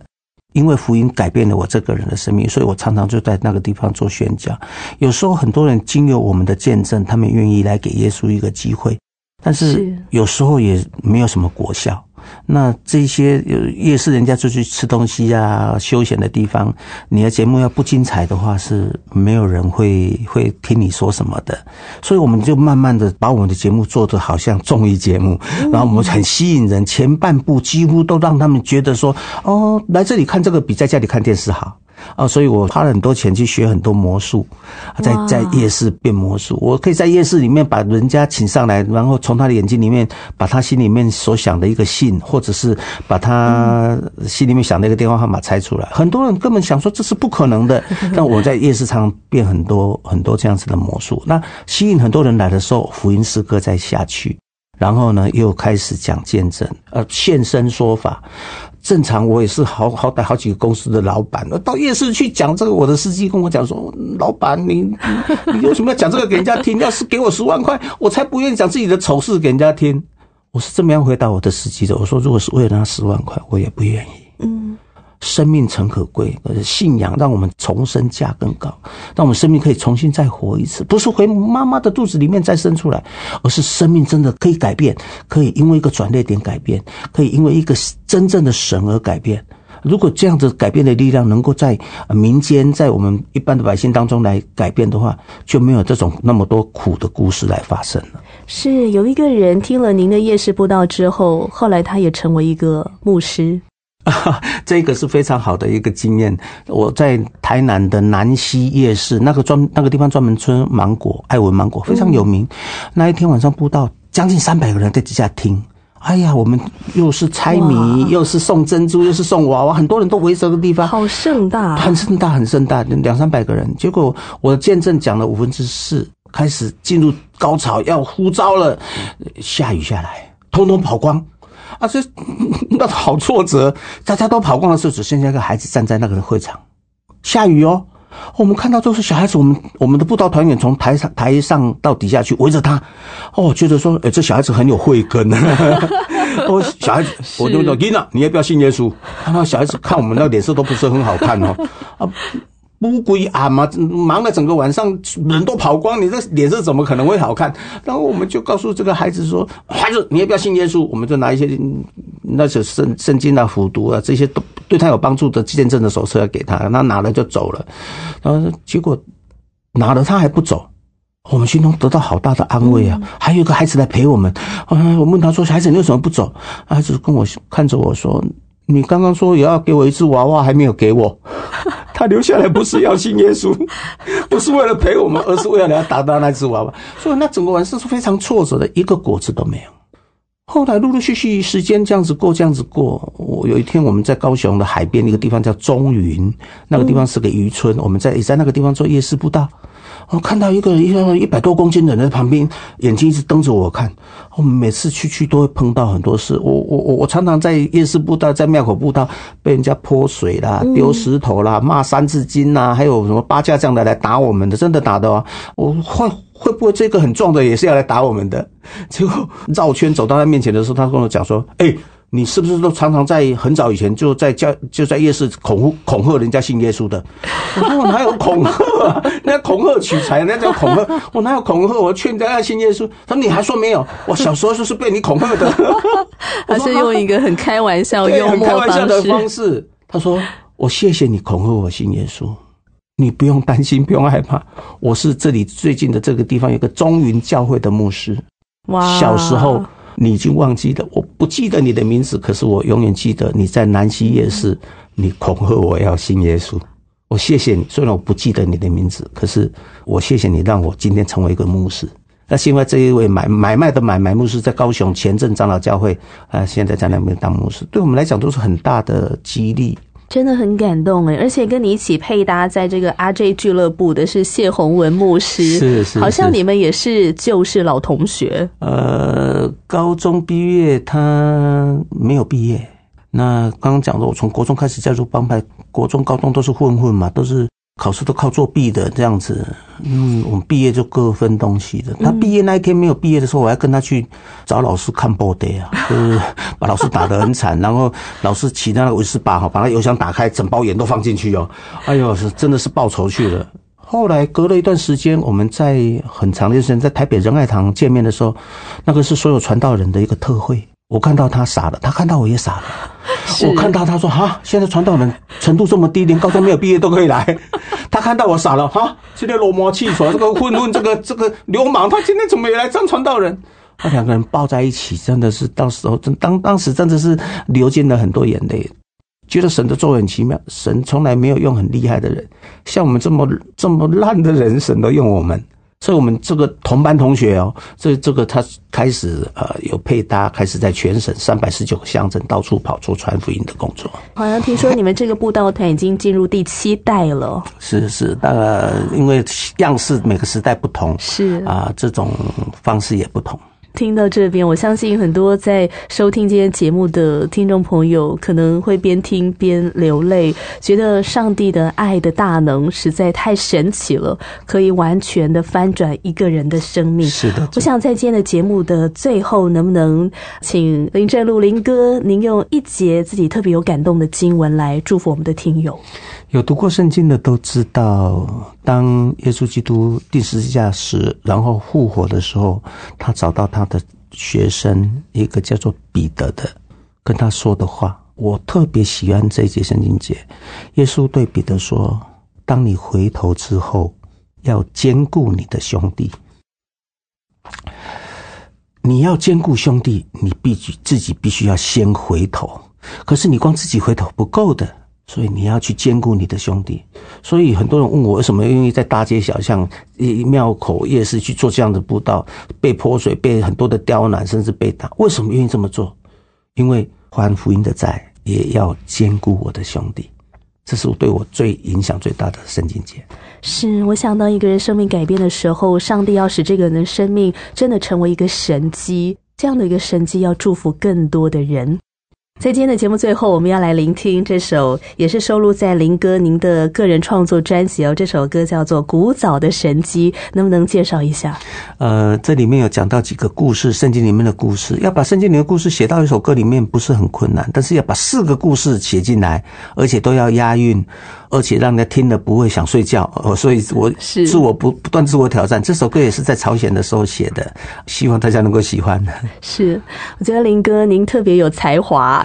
因为福音改变了我这个人的生命，所以我常常就在那个地方做宣讲。有时候很多人经由我们的见证，他们愿意来给耶稣一个机会，但是有时候也没有什么果效。那这些有夜市，人家出去吃东西啊，休闲的地方，你的节目要不精彩的话，是没有人会会听你说什么的。所以我们就慢慢的把我们的节目做的好像综艺节目，然后我们很吸引人，前半部几乎都让他们觉得说，哦，来这里看这个比在家里看电视好。哦，所以我花了很多钱去学很多魔术，在在夜市变魔术。我可以在夜市里面把人家请上来，然后从他的眼睛里面把他心里面所想的一个信，或者是把他心里面想的一个电话号码猜出来。很多人根本想说这是不可能的，<laughs> 但我在夜市常变很多很多这样子的魔术，那吸引很多人来的时候，福音诗歌再下去，然后呢又开始讲见证，呃，现身说法。正常，我也是好好歹好几个公司的老板，到夜市去讲这个，我的司机跟我讲说：“老板，你你为什么要讲这个给人家听？要是给我十万块，我才不愿意讲自己的丑事给人家听。”我是这么样回答我的司机的。我说：“如果是为了那十万块，我也不愿意。”生命诚可贵，而信仰让我们重生价更高，让我们生命可以重新再活一次，不是回妈妈的肚子里面再生出来，而是生命真的可以改变，可以因为一个转捩点改变，可以因为一个真正的神而改变。如果这样子改变的力量能够在民间，在我们一般的百姓当中来改变的话，就没有这种那么多苦的故事来发生了。是有一个人听了您的夜市布道之后，后来他也成为一个牧师。<laughs> 这个是非常好的一个经验。我在台南的南溪夜市，那个专那个地方专门吃芒果，爱文芒果非常有名。那一天晚上布道，将近三百个人在底下听。哎呀，我们又是猜谜，又是送珍珠，又是送娃娃，很多人都围着个地方，好盛大，很盛大，很盛大，两三百个人。结果我见证讲了五分之四，开始进入高潮，要呼召了，下雨下来，通通跑光。啊，这 <laughs> 那好挫折！大家都跑光的时候，只剩下一个孩子站在那个会场，下雨哦。我们看到都是小孩子，我们我们的布道团员从台上台上到底下去围着他，哦，觉得说，哎，这小孩子很有慧根。<laughs> 哦，小孩子，我就说，妮娜，你要不要信耶稣？那小孩子看我们那脸色都不是很好看哦，啊。乌龟啊嘛，忙了整个晚上，人都跑光，你这脸色怎么可能会好看？然后我们就告诉这个孩子说：“孩子，你要不要信耶稣？”我们就拿一些那些圣圣经啊、辅读啊这些都对他有帮助的见证的手册给他，他拿了就走了。然后结果拿了他还不走，我们心中得到好大的安慰啊！还有个孩子来陪我们。啊，我问他说：“孩子，你为什么不走？”孩子跟我看着我说：“你刚刚说也要给我一只娃娃，还没有给我。<laughs> ”他留下来不是要信耶稣，<laughs> 不是为了陪我们，而是为了要达到那只娃娃。所以那整个晚上是非常挫折的，一个果子都没有。后来陆陆续续时间这样子过，这样子过。我有一天我们在高雄的海边一个地方叫中云，那个地方是个渔村，我们在也在那个地方做夜市布道。我看到一个一个一百多公斤的人在旁边，眼睛一直瞪着我看。我们每次去去都会碰到很多事。我我我我常常在夜市布道，在庙口布道，被人家泼水啦、丢石头啦、骂三字经呐，还有什么八架这样的来打我们的，真的打的哦。我会会不会这个很壮的也是要来打我们的？<laughs> 结果绕圈走到他面前的时候，他跟我讲说：“哎。”你是不是都常常在很早以前就在教就在夜市恐吓恐吓人家信耶稣的？我说我哪有恐吓啊？<laughs> 那恐吓取财，那叫恐吓。我哪有恐吓？我劝大家信耶稣。他说你还说没有？我小时候就是被你恐吓的。<laughs> 他是用一个很开玩笑、幽默开玩笑的方式。他说我谢谢你恐吓我信耶稣，你不用担心，不用害怕。我是这里最近的这个地方有个中云教会的牧师。哇，小时候。你已经忘记了，我不记得你的名字，可是我永远记得你在南溪夜市，你恐吓我要信耶稣。我谢谢你，虽然我不记得你的名字，可是我谢谢你让我今天成为一个牧师。那是因为这一位买买卖的买卖牧师在高雄前镇长老教会啊，现在在那边当牧师，对我们来讲都是很大的激励。真的很感动哎，而且跟你一起配搭在这个 RJ 俱乐部的是谢宏文牧师，是是，好像你们也是就是老同学。呃，高中毕业他没有毕业，那刚刚讲的，我从国中开始加入帮派，国中、高中都是混混嘛，都是。考试都靠作弊的这样子，嗯，我们毕业就各分东西的。他毕业那一天没有毕业的时候，我还跟他去找老师看 body 啊，<laughs> 就是把老师打得很惨，然后老师骑那个威斯巴哈，把他油箱打开，整包盐都放进去哦。哎呦，是真的是报仇去了。后来隔了一段时间，我们在很长的时间在台北仁爱堂见面的时候，那个是所有传道人的一个特会。我看到他傻了，他看到我也傻了。<laughs> 我看到他说哈，现在传道人程度这么低，连高中没有毕业都可以来。<laughs> 他看到我傻了哈，现在罗摩气喘这个混混，这个这个流氓，他今天怎么也来当传道人？那两个人抱在一起，真的是到时候真当当时真的是流尽了很多眼泪，觉得神的作为很奇妙。神从来没有用很厉害的人，像我们这么这么烂的人，神都用我们。所以，我们这个同班同学哦，这这个他开始呃有配搭，开始在全省三百十九个乡镇到处跑做传福音的工作。好像听说你们这个布道团已经进入第七代了，是是，呃，因为样式每个时代不同，是啊、这种方式也不同。听到这边，我相信很多在收听今天节目的听众朋友，可能会边听边流泪，觉得上帝的爱的大能实在太神奇了，可以完全的翻转一个人的生命。是的，我想在今天的节目的最后，能不能请林正路林哥，您用一节自己特别有感动的经文来祝福我们的听友？有读过圣经的都知道，当耶稣基督钉十字架时，然后复活的时候，他找到他的学生，一个叫做彼得的，跟他说的话，我特别喜欢这一节圣经节。耶稣对彼得说：“当你回头之后，要兼顾你的兄弟。你要兼顾兄弟，你必须自己必须要先回头。可是你光自己回头不够的。”所以你要去兼顾你的兄弟，所以很多人问我为什么愿意在大街小巷、庙口、夜市去做这样的布道，被泼水、被很多的刁难，甚至被打，为什么愿意这么做？因为还福音的债也要兼顾我的兄弟，这是对我最影响最大的圣经节。是我想当一个人生命改变的时候，上帝要使这个人的生命真的成为一个神迹，这样的一个神迹要祝福更多的人。在今天的节目最后，我们要来聆听这首，也是收录在林哥您的个人创作专辑哦。这首歌叫做《古早的神机》，能不能介绍一下？呃，这里面有讲到几个故事，圣经里面的故事，要把圣经里面的故事写到一首歌里面不是很困难，但是要把四个故事写进来，而且都要押韵，而且让人家听了不会想睡觉。哦，所以我是自我不不断自我挑战。这首歌也是在朝鲜的时候写的，希望大家能够喜欢。<laughs> 是，我觉得林哥您特别有才华。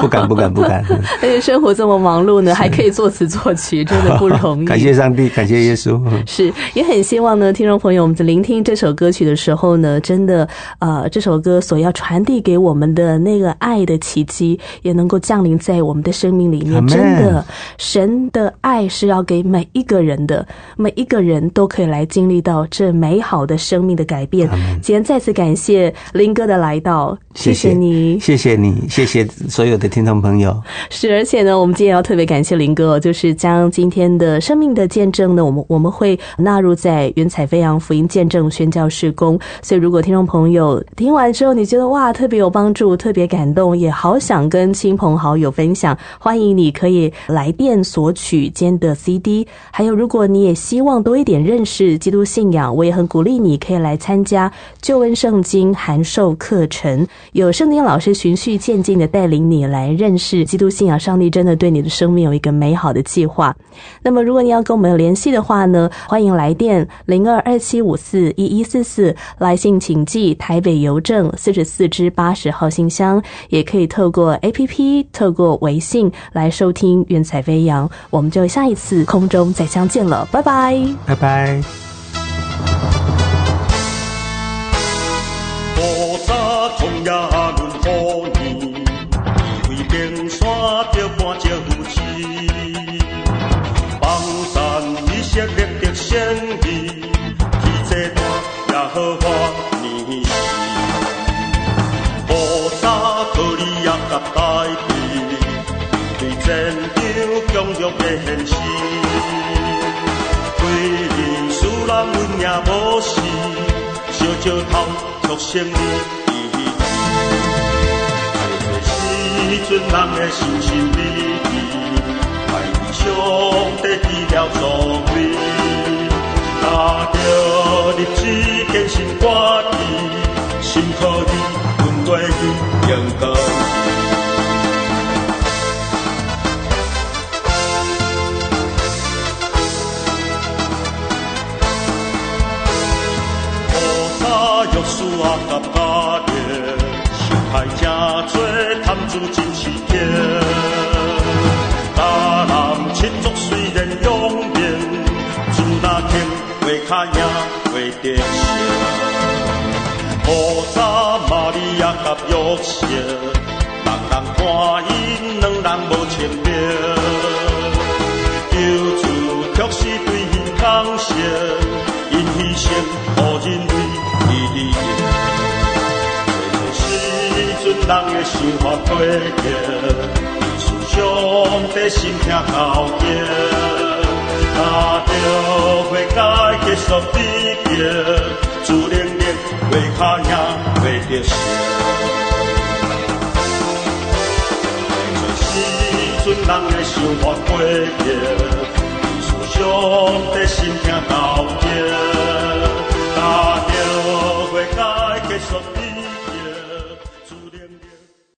不敢不敢不敢，<laughs> 而且生活这么忙碌呢，还可以作词作曲，真的不容易。<laughs> 感谢上帝，感谢耶稣。是，也很希望呢，听众朋友，我们在聆听这首歌曲的时候呢，真的，呃，这首歌所要传递给我们的那个爱的奇迹，也能够降临在我们的生命里面。真的，神的爱是要给每一个人的，每一个人都可以来经历到这美好的生命的改变。今天再次感谢林哥的来到，谢谢你，谢谢你，谢谢所有的听众朋友。是，而且呢，我们今天要特别感谢林哥，就是将今天的生命的见证呢，我们我们会纳入在云彩飞扬福音见证宣教事工。所以，如果听众朋友听完之后，你觉得哇特别有帮助，特别感动，也好想跟亲朋好友分享，欢迎你可以来电索取今天的 CD。还有，如果你也希望多一点认识基督信仰，我也很鼓励你可以来参加救恩圣经函授课程，有圣经老师循序渐进的带领你来认识基督信仰。上帝真的对你的生命有一个美好的计划。那么，如果你要跟我们联系的话呢，欢迎来电零二二七五四一一四四，来信请寄台北邮政四十四支八十号信箱，也可以透过 APP、透过微信来收听《云彩飞扬》。我们就下一次空中再相见了，拜拜，拜拜。场强弱的现实，规日使人阮也无事，烧石头祝生日。时阵人会心心美丽，爱上帝记了作为，拿着日子坚心挂记，心可以阮过去永可甲约瑟，人人看因两人无清白，救主却是对因感谢，因牺牲，互人为伊利时阵，人的想法过激，是上帝心痛交集，拿着会改结束悲剧。袂靠赢，袂着成。阵阵，人咧想发过夜，受伤在心痛流血，打袂开，结束。